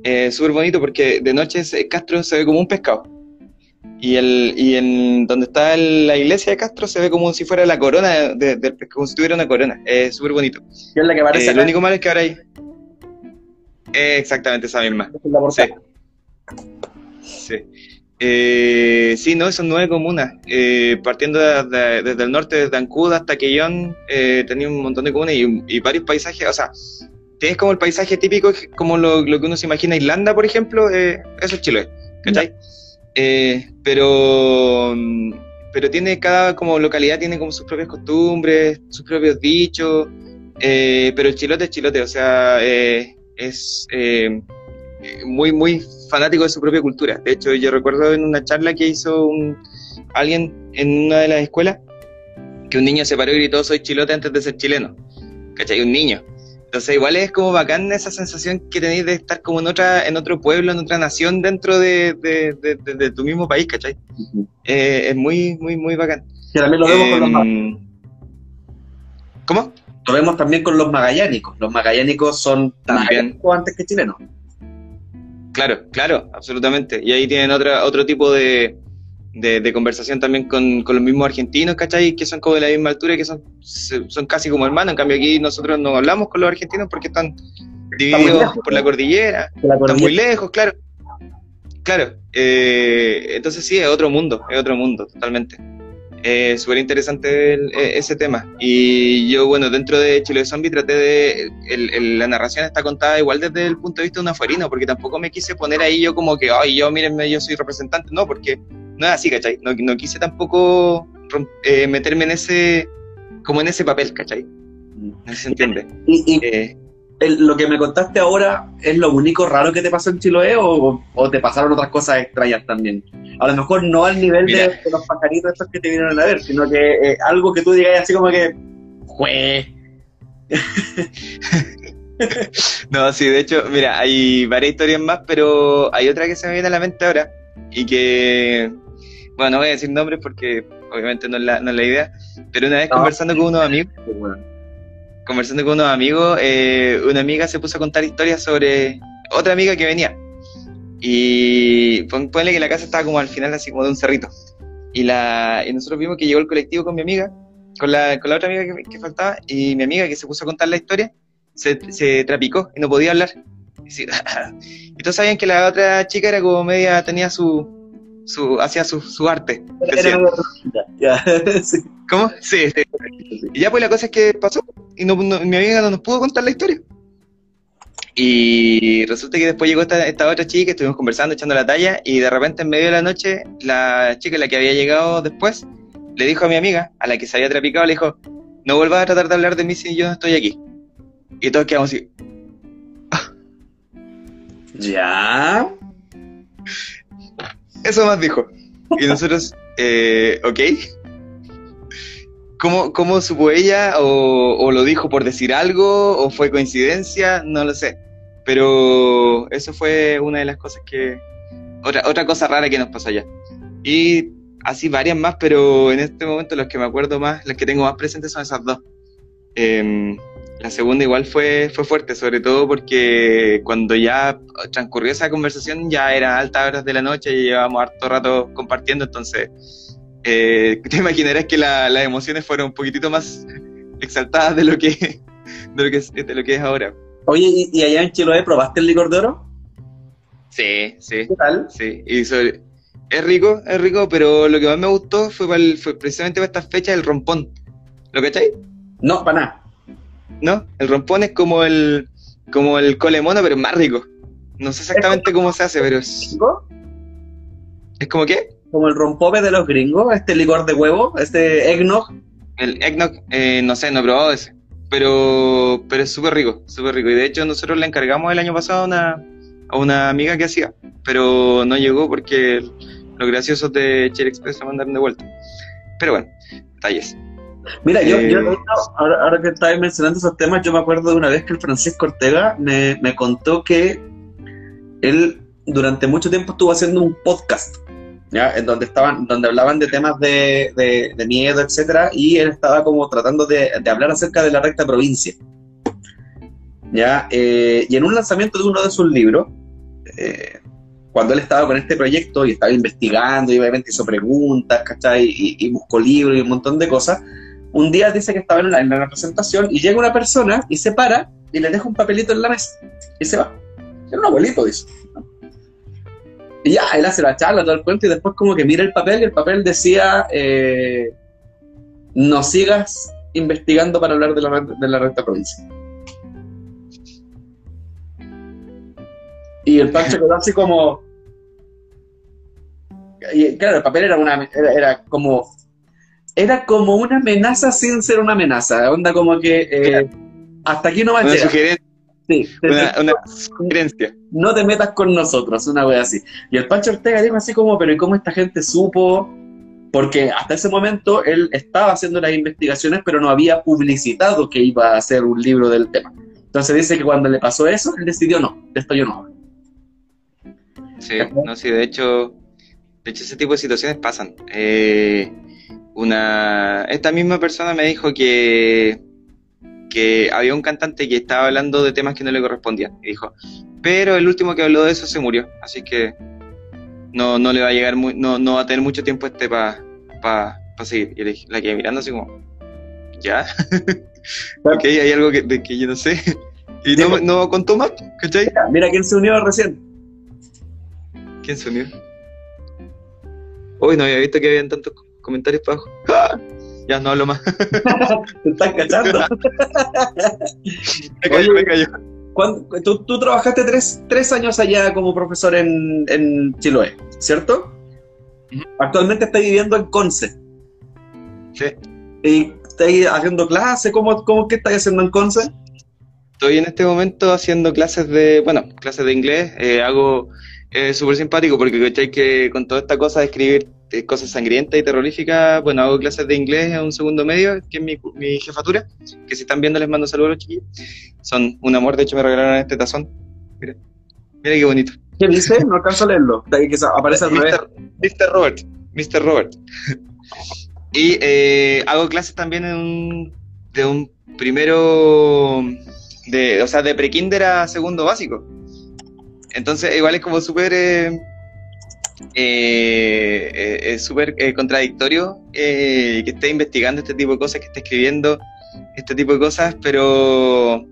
Speaker 3: es súper bonito porque de noche Castro se ve como un pescado. Y, el, y en donde está la iglesia de Castro se ve como si fuera la corona, de, como si tuviera una corona. Es súper bonito.
Speaker 1: ¿Y es la que parece?
Speaker 3: Eh, lo único malo es que ahora hay. exactamente esa misma. Sí. Sí. Eh, sí, no, son nueve comunas. Eh, partiendo desde el norte, desde Ancud hasta Quellón, eh, tenía un montón de comunas y, varios paisajes. O sea, tienes como el paisaje típico, como lo, que uno se imagina Irlanda, por ejemplo, eso es Chile. ¿Cachai? Eh, pero, pero tiene cada como localidad tiene como sus propias costumbres, sus propios dichos, eh, pero el chilote es chilote, o sea, eh, es muy, muy fanático de su propia cultura. De hecho, yo recuerdo en una charla que hizo un, alguien en una de las escuelas, que un niño se paró y gritó, soy chilote antes de ser chileno. ¿Cachai? Un niño. Entonces igual es como bacán esa sensación que tenéis de estar como en otra, en otro pueblo, en otra nación dentro de, tu mismo país, ¿cachai? Eh, es muy, muy, muy bacán.
Speaker 1: Y también lo vemos con los em,
Speaker 3: ¿Cómo?
Speaker 1: Lo vemos también con los magallánicos. Los magallánicos son también antes que chilenos.
Speaker 3: Claro, claro, absolutamente. Y ahí tienen otra, otro tipo de, de, conversación también con, los mismos argentinos, ¿cachai? Que son como de la misma altura y que son, son casi como hermanos. En cambio, aquí nosotros no hablamos con los argentinos porque están divididos por la cordillera, están muy lejos, claro. Claro, eh, entonces sí, es otro mundo, es otro mundo, totalmente. Eh, Súper interesante e, ese tema. Y yo, bueno, dentro de Chile de Zombie traté de. la narración está contada igual desde el punto de vista de un afuerino, porque tampoco me quise poner ahí yo como que, ay, yo mírenme, yo soy representante. No, porque no es así, ¿cachai? No, no quise tampoco eh, meterme en ese, como en ese papel, ¿cachai? No se entiende.
Speaker 1: ¿Y, eh, lo que me contaste ahora es lo único raro que te pasó en Chiloé o, te pasaron otras cosas extrañas también? A lo mejor no al nivel de, los pajaritos estos que te vinieron a ver, sino que eh, algo que tú digas así como que, ¡jue!
Speaker 3: no, sí, de hecho, mira, hay varias historias más, pero hay otra que se me viene a la mente ahora y que, bueno, no voy a decir nombres porque obviamente no es la, no es la idea, pero una vez conversando con unos amigos, conversando con unos amigos, eh, una amiga se puso a contar historias sobre otra amiga que venía. Y ponle que la casa estaba como al final, así como de un cerrito. Y, la, y nosotros vimos que llegó el colectivo con mi amiga, con la, con la otra amiga que, que faltaba, y mi amiga que se puso a contar la historia, se, se trapicó y no podía hablar. Y, todos sabían que la otra chica era como media, tenía su, su hacía su, su arte. ¿Cómo? Sí, sí, Y ya pues la cosa es que pasó y no, mi amiga no nos pudo contar la historia. Y resulta que después llegó esta, esta, otra chica, estuvimos conversando, echando la talla, y de repente en medio de la noche, la chica, la que había llegado después, le dijo a mi amiga, a la que se había trapicado, le dijo, no vuelvas a tratar de hablar de mí si yo no estoy aquí. Y todos quedamos así.
Speaker 1: ¿Ya?
Speaker 3: Eso más dijo. Y nosotros, eh, ok. ¿Cómo, ¿Cómo, supo ella? O, ¿O, lo dijo por decir algo? ¿O fue coincidencia? No lo sé. Pero eso fue una de las cosas que... Otra, otra cosa rara que nos pasó allá. Y así varias más, pero en este momento los que me acuerdo más, las que tengo más presentes son esas dos. Eh, la segunda igual fue, fue fuerte, sobre todo porque cuando ya transcurrió esa conversación ya eran altas horas de la noche y llevábamos harto rato compartiendo, entonces eh, te imaginarás que las emociones fueron un poquitito más exaltadas de lo que, de lo que, es, de lo que es ahora.
Speaker 1: Oye, ¿y, allá en Chiloé probaste el licor de oro?
Speaker 3: Sí, sí. ¿Qué tal? Sí, y es rico, es rico, pero lo que más me gustó fue, fue precisamente para esta fecha el rompón. ¿Lo cacháis?
Speaker 1: No, para nada.
Speaker 3: ¿No? El rompón es como el, como el colemono, pero más rico. No sé exactamente cómo se hace, pero es... ¿Es como qué?
Speaker 1: Como el rompope de los gringos, este licor de huevo, este eggnog.
Speaker 3: El eggnog, eh, no sé, no he probado ese. Pero, pero es súper rico, súper rico. Y de hecho nosotros le encargamos el año pasado a una, a una amiga que hacía, pero no llegó porque los graciosos de Chile Express se mandaron de vuelta. Pero bueno, detalles.
Speaker 1: Mira, yo, yo ahora, que estabas mencionando esos temas, yo me acuerdo de una vez que el Francisco Ortega me, me contó que él durante mucho tiempo estuvo haciendo un podcast, ¿ya? En donde estaban, donde hablaban de temas de, de, miedo, etcétera, y él estaba como tratando de, de hablar acerca de la recta provincia. ¿Ya? Eh, y en un lanzamiento de uno de sus libros, eh, cuando él estaba con este proyecto y estaba investigando y obviamente hizo preguntas, ¿cachai? Y, y buscó libros y un montón de cosas, un día dice que estaba en la, representación y llega una persona y se para y le deja un papelito en la mesa y se va. Era un abuelito, dice. Y ya, él hace la charla, todo el cuento y después como que mira el papel y el papel decía, eh, no sigas investigando para hablar de la, de la recta provincia. Y el Pancho quedó así como... Y claro, el papel era, una, era como era como una amenaza sin ser una amenaza. Onda como que eh, hasta aquí no va a
Speaker 3: llegar. Sugerencia. Sí, una, sugerencia.
Speaker 1: No te metas con nosotros, una wea así. Y el Pancho Ortega dijo así como, pero ¿y cómo esta gente supo? Porque hasta ese momento él estaba haciendo las investigaciones, pero no había publicitado que iba a hacer un libro del tema. Entonces dice que cuando le pasó eso, él decidió no, de esto yo no hablo.
Speaker 3: Sí, no, sí, de hecho, de hecho ese tipo de situaciones pasan. Eh, una esta misma persona me dijo que que había un cantante que estaba hablando de temas que no le correspondían y dijo pero el último que habló de eso se murió así que no, no le va a llegar no, no va a tener mucho tiempo este para pa, seguir y le la quedé mirando así como ya ok hay algo que, de que yo no sé. Y no, no contó más ¿cachai?
Speaker 1: mira quién se unió recién.
Speaker 3: Quién se unió hoy no había visto que habían tantos comentarios para abajo. ¡Ah! Ya no hablo más.
Speaker 1: Te estás cachando.
Speaker 3: me cayó, me cayó.
Speaker 1: Tú, tú, trabajaste tres, tres, años allá como profesor en, en Chiloé, ¿cierto? Actualmente estás viviendo en Conce.
Speaker 3: Sí.
Speaker 1: ¿Y estás haciendo clases? ¿Cómo, cómo qué estás haciendo en Conce?
Speaker 3: Estoy en este momento haciendo clases de, bueno, clases de inglés. Eh, hago, es súper simpático porque ¿cachai? que con toda esta cosa de escribir cosas sangrientas y terroríficas, bueno, hago clases de inglés en un segundo medio, que es mi, mi jefatura, que si están viendo les mando saludos a los chiquillos. Son un amor, de hecho me regalaron este tazón. Mira, mira qué bonito.
Speaker 1: ¿Qué dice? No alcanzo a leerlo. Aparece al revés.
Speaker 3: Mr. Robert, Mr. Robert. y eh, hago clases también en un, de un primero, de, o sea, de prekinder a segundo básico. Entonces, igual es como súper eh, eh, es súper contradictorio que esté investigando este tipo de cosas, que esté escribiendo este tipo de cosas, pero,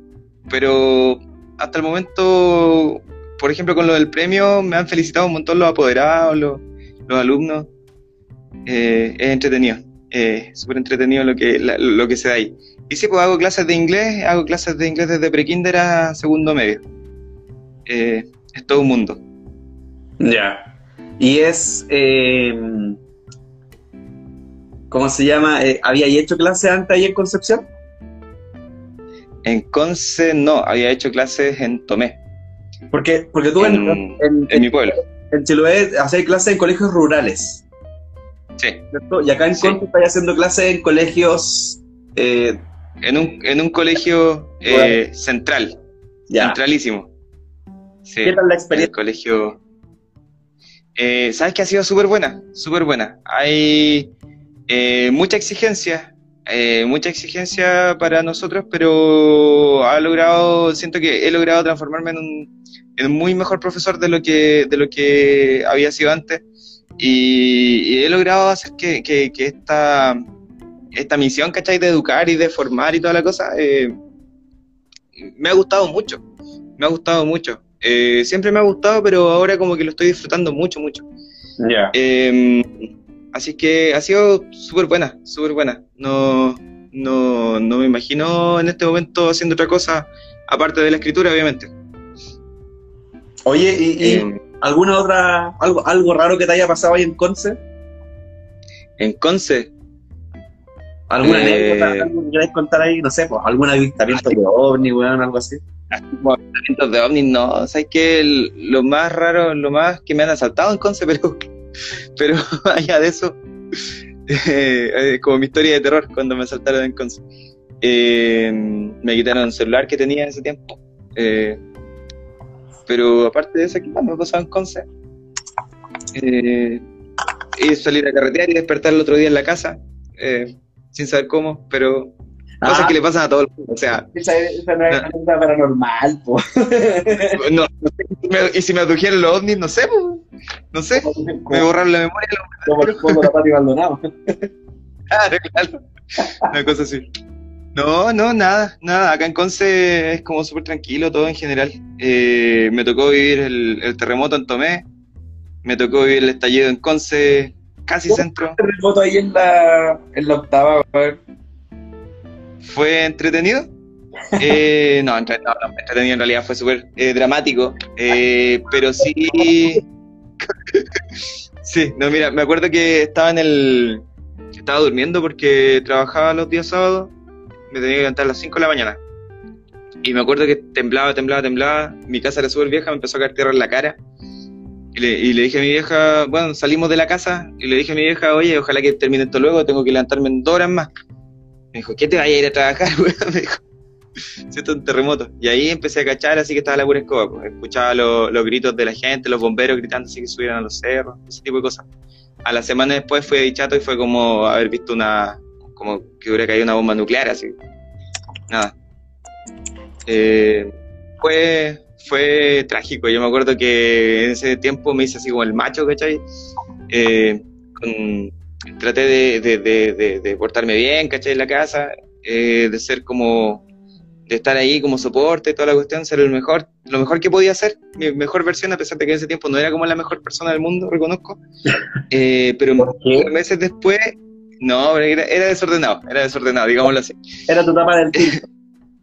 Speaker 3: pero hasta el momento, por ejemplo, con lo del premio, me han felicitado un montón los apoderados, los, alumnos. es entretenido, súper entretenido lo que, lo que se da ahí. Y sí, pues hago clases de inglés, hago clases de inglés desde prekinder a segundo medio. Eh, es todo un mundo.
Speaker 1: Ya. Y es. Eh, ¿Cómo se llama? Eh, ¿Había hecho clases antes ahí en Concepción?
Speaker 3: En Conce no, había hecho clases en Tomé.
Speaker 1: Porque, porque tú
Speaker 3: en, en, mi pueblo.
Speaker 1: En Chiloé hacéis clases en colegios rurales.
Speaker 3: Sí.
Speaker 1: Y acá en Conce estáis haciendo clases en colegios eh,
Speaker 3: en un, en un colegio eh, central, centralísimo.
Speaker 1: ¿Qué tal la experiencia?
Speaker 3: El colegio. Eh, Sabes que ha sido súper buena, súper buena. Hay eh, mucha exigencia, mucha exigencia para nosotros, pero ha logrado, siento que he logrado transformarme en un, en un muy mejor profesor de lo que, de lo que había sido antes. Y, he logrado hacer que, que, que esta esta misión, ¿cachai? De educar y de formar y toda la cosa, eh, me ha gustado mucho, me ha gustado mucho. Eh, siempre me ha gustado, pero ahora como que lo estoy disfrutando mucho, mucho.
Speaker 1: Ya.
Speaker 3: Em, así que ha sido súper buena, súper buena. No, no, no me imagino en este momento haciendo otra cosa, aparte de la escritura, obviamente.
Speaker 1: Oye, ¿y, alguna otra, algo, algo raro que te haya pasado ahí en Conce?
Speaker 3: En Conce,
Speaker 1: ¿Alguna eh, anécdota que queráis contar ahí? No sé, pues, algún avistamiento de ovni, weón, algo así.
Speaker 3: Avistamientos de ovni, no. ¿Sabes qué? Lo más raro, lo más que me han asaltado en Conce, pero, pero allá de eso, eh, como mi historia de terror cuando me asaltaron en Conce. Eh, me quitaron el celular que tenía en ese tiempo. Eh, pero aparte de eso, ¿qué más me pasó en Conce? y salir a carretear y despertar el otro día en la casa. Eh, sin saber cómo, pero cosas ah. que le pasan a todo el mundo. O sea,
Speaker 1: esa, no es una paranormal, po.
Speaker 3: No, y si me adujeron los ovnis, no sé, po. no sé, me borraron la memoria.
Speaker 1: Como el fondo de la Pati Maldonado.
Speaker 3: claro, claro, una cosa así. No, no, nada, nada. Acá en Conce es como súper tranquilo todo en general. Eh, me tocó vivir el, el, terremoto en Tomé, me tocó vivir el estallido en Conce, casi centro.
Speaker 1: terremoto ahí en la, en la octava?
Speaker 3: ¿Fue entretenido? Eh, no, entretenido en realidad fue súper eh, dramático, eh, pero sí... sí, no, mira, me acuerdo que estaba en el... Estaba durmiendo porque trabajaba los días sábados, me tenía que levantar a las 5 de la mañana. Y me acuerdo que temblaba, temblaba, temblaba, mi casa era súper vieja, me empezó a caer tierra en la cara y le, dije a mi vieja, bueno, salimos de la casa y le dije a mi vieja, oye, ojalá que termine esto luego, tengo que levantarme en dos horas más. Me dijo, ¿qué te vaya a ir a trabajar, Me dijo, si esto es un terremoto. Y ahí empecé a cachar, así que estaba la pura escoba. Pues. Escuchaba los gritos de la gente, los bomberos gritando así que subieran a los cerros, ese tipo de cosas. A la semana después fue dichato y fue como haber visto una, como que hubiera caído una bomba nuclear, así. Nada. Eh, fue, fue trágico. Yo me acuerdo que en ese tiempo me hice así como el macho, ¿cachai? Eh, traté de, portarme bien, ¿cachai? En la casa, eh, de ser como, de estar ahí como soporte, toda la cuestión, ser el mejor, lo mejor que podía ser, mi mejor versión, a pesar de que en ese tiempo no era como la mejor persona del mundo, reconozco. Eh, pero meses después, no, era, era, desordenado, era desordenado, digámoslo así.
Speaker 1: Era tu etapa del tiempo.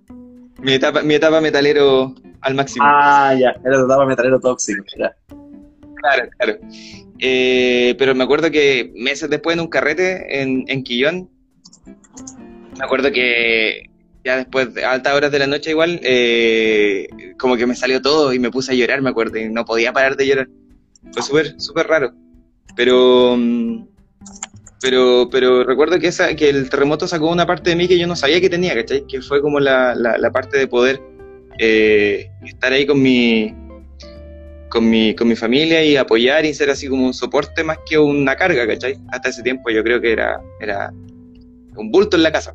Speaker 3: mi etapa, mi etapa metalero al máximo.
Speaker 1: Ah, ya, era el metalero tóxico,
Speaker 3: Claro, claro. Eh, pero me acuerdo que meses después en un carrete en, en Quillón, me acuerdo que ya después de altas horas de la noche igual, eh, como que me salió todo y me puse a llorar, me acuerdo, y no podía parar de llorar. Fue súper, súper raro. Pero, pero, pero recuerdo que, el terremoto sacó una parte de mí que yo no sabía que tenía, ¿cachai? Que fue como la, la, parte de poder eh, estar ahí con mi, con mi, con mi familia y apoyar y ser así como un soporte más que una carga, ¿cachai? Hasta ese tiempo yo creo que era, era un bulto en la casa,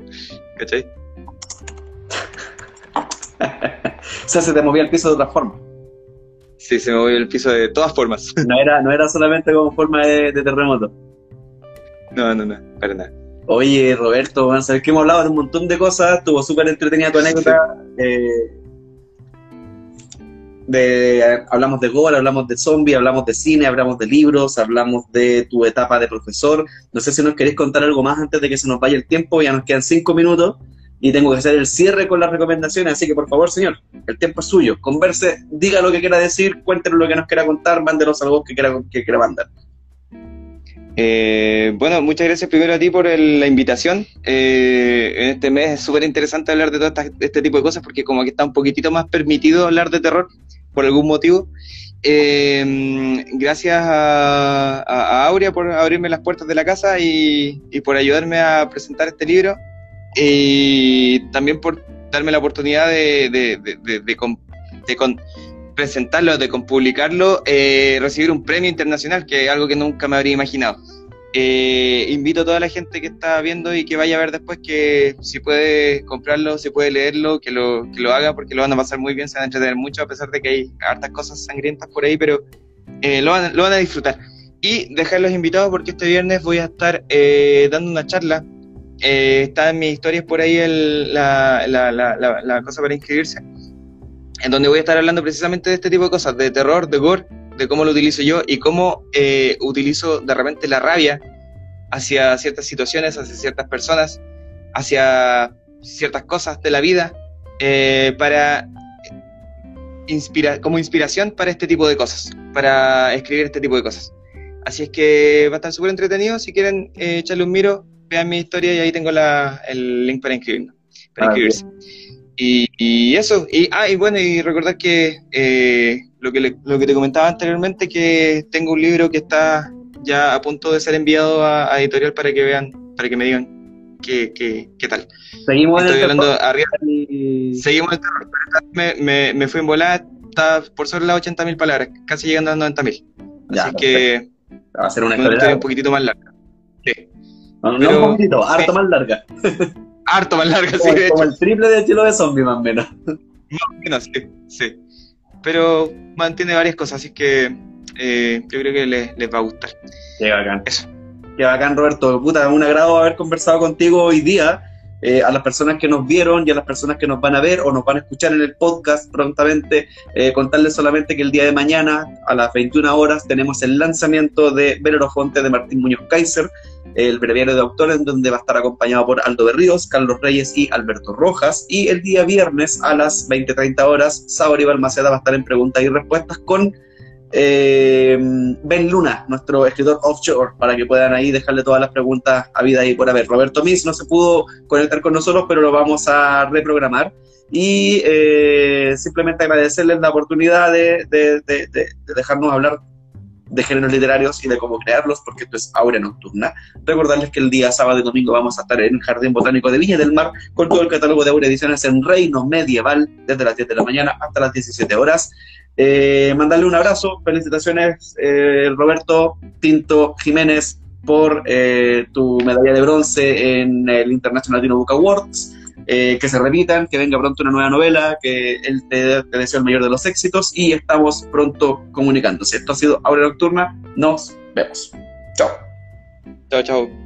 Speaker 3: ¿cachai?
Speaker 1: o sea, se te movía el piso de otra forma.
Speaker 3: Sí, se movió el piso de todas formas.
Speaker 1: No era, no era solamente como forma de, terremoto.
Speaker 3: No, no, no, para nada.
Speaker 1: Oye, Roberto, ver que hemos hablado de un montón de cosas, estuvo súper entretenida tu anécdota. Eh, de, hablamos de gore, hablamos de zombie, hablamos de cine, hablamos de libros, hablamos de tu etapa de profesor. No sé si nos queréis contar algo más antes de que se nos vaya el tiempo, ya nos quedan cinco minutos y tengo que hacer el cierre con las recomendaciones, así que por favor, señor, el tiempo es suyo. Converse, diga lo que quiera decir, cuéntenos lo que nos quiera contar, mándenos algo que quiera, que quiera mandar.
Speaker 3: Eh, bueno, muchas gracias primero a ti por la invitación. Eh, en este mes es súper interesante hablar de todo este tipo de cosas porque como que está un poquitito más permitido hablar de terror por algún motivo. Eh, gracias a, Aurea por abrirme las puertas de la casa y por ayudarme a presentar este libro y también por darme la oportunidad de, de, de, de con, presentarlo, de publicarlo, eh, recibir un premio internacional, que es algo que nunca me habría imaginado. Eh, invito a toda la gente que está viendo y que vaya a ver después que si puede comprarlo, si puede leerlo, que lo, que lo haga porque lo van a pasar muy bien, se van a entretener mucho a pesar de que hay hartas cosas sangrientas por ahí, pero eh, lo, van, a disfrutar. Y dejarlos invitados porque este viernes voy a estar dando una charla eh, está en mis historias por ahí la, cosa para inscribirse, en donde voy a estar hablando precisamente de este tipo de cosas, de terror, de gore, de cómo lo utilizo yo y cómo eh, utilizo de repente la rabia hacia ciertas situaciones, hacia ciertas personas, hacia ciertas cosas de la vida, eh, para inspirar, como inspiración para este tipo de cosas, para escribir este tipo de cosas. Así es que va a estar súper entretenido. Si quieren echarle un miro, vean mi historia y ahí tengo el link para inscribirme, para ah, inscribirse. Y, eso, y, ah, y bueno, y recordar que eh, lo, que lo que te comentaba anteriormente, que tengo un libro que está ya a punto de ser enviado a, editorial para que vean, para que me digan qué, qué, qué tal.
Speaker 1: Seguimos
Speaker 3: Estoy hablando arriba. Seguimos me, me, me fui en volada, está por sobre las 80.000 palabras, casi llegando a las 90.000. Así que
Speaker 1: va a ser una historia
Speaker 3: un poquitito más larga. Sí.
Speaker 1: No, no un poquito, harto más larga.
Speaker 3: harto más larga,
Speaker 1: sí. Como, el triple de estilo de zombie, más o menos.
Speaker 3: Más o menos, sí, sí. Pero mantiene varias cosas, así que eh, yo creo que les, les, va a gustar.
Speaker 1: Qué bacán.
Speaker 3: Eso.
Speaker 1: Qué bacán, Roberto. Puta, un agrado haber conversado contigo hoy día. Eh, a las personas que nos vieron y a las personas que nos van a ver o nos van a escuchar en el podcast prontamente, eh, contarles solamente que el día de mañana a las 21 horas tenemos el lanzamiento de Fonte de Martín Muñoz Kaiser, el breviario de autores, en donde va a estar acompañado por Aldo Berríos, Carlos Reyes y Alberto Rojas. Y el día viernes a las 20-30 horas, Sabor Balmaceda va a estar en preguntas y respuestas con eh, Ben Luna, nuestro escritor offshore, para que puedan ahí dejarle todas las preguntas a vida y por haber. Roberto Miss no se pudo conectar con nosotros, pero lo vamos a reprogramar. Y eh, simplemente agradecerles la oportunidad de, dejarnos hablar de géneros literarios y de cómo crearlos, porque esto es Aura Nocturna. Recordarles que el día sábado y domingo vamos a estar en el Jardín Botánico de Viña del Mar con todo el catálogo de Aura Ediciones en Reino Medieval, desde las 10 de la mañana hasta las 17 horas. Eh, mandarle un abrazo, felicitaciones eh, Roberto Tinto Jiménez por eh, tu medalla de bronce en el International Dino Book Awards. Que se repitan, que venga pronto una nueva novela, que él te, te, el mayor de los éxitos y estamos pronto comunicándose. Esto ha sido Aura Nocturna, nos vemos. Chao.
Speaker 3: Chao, chao.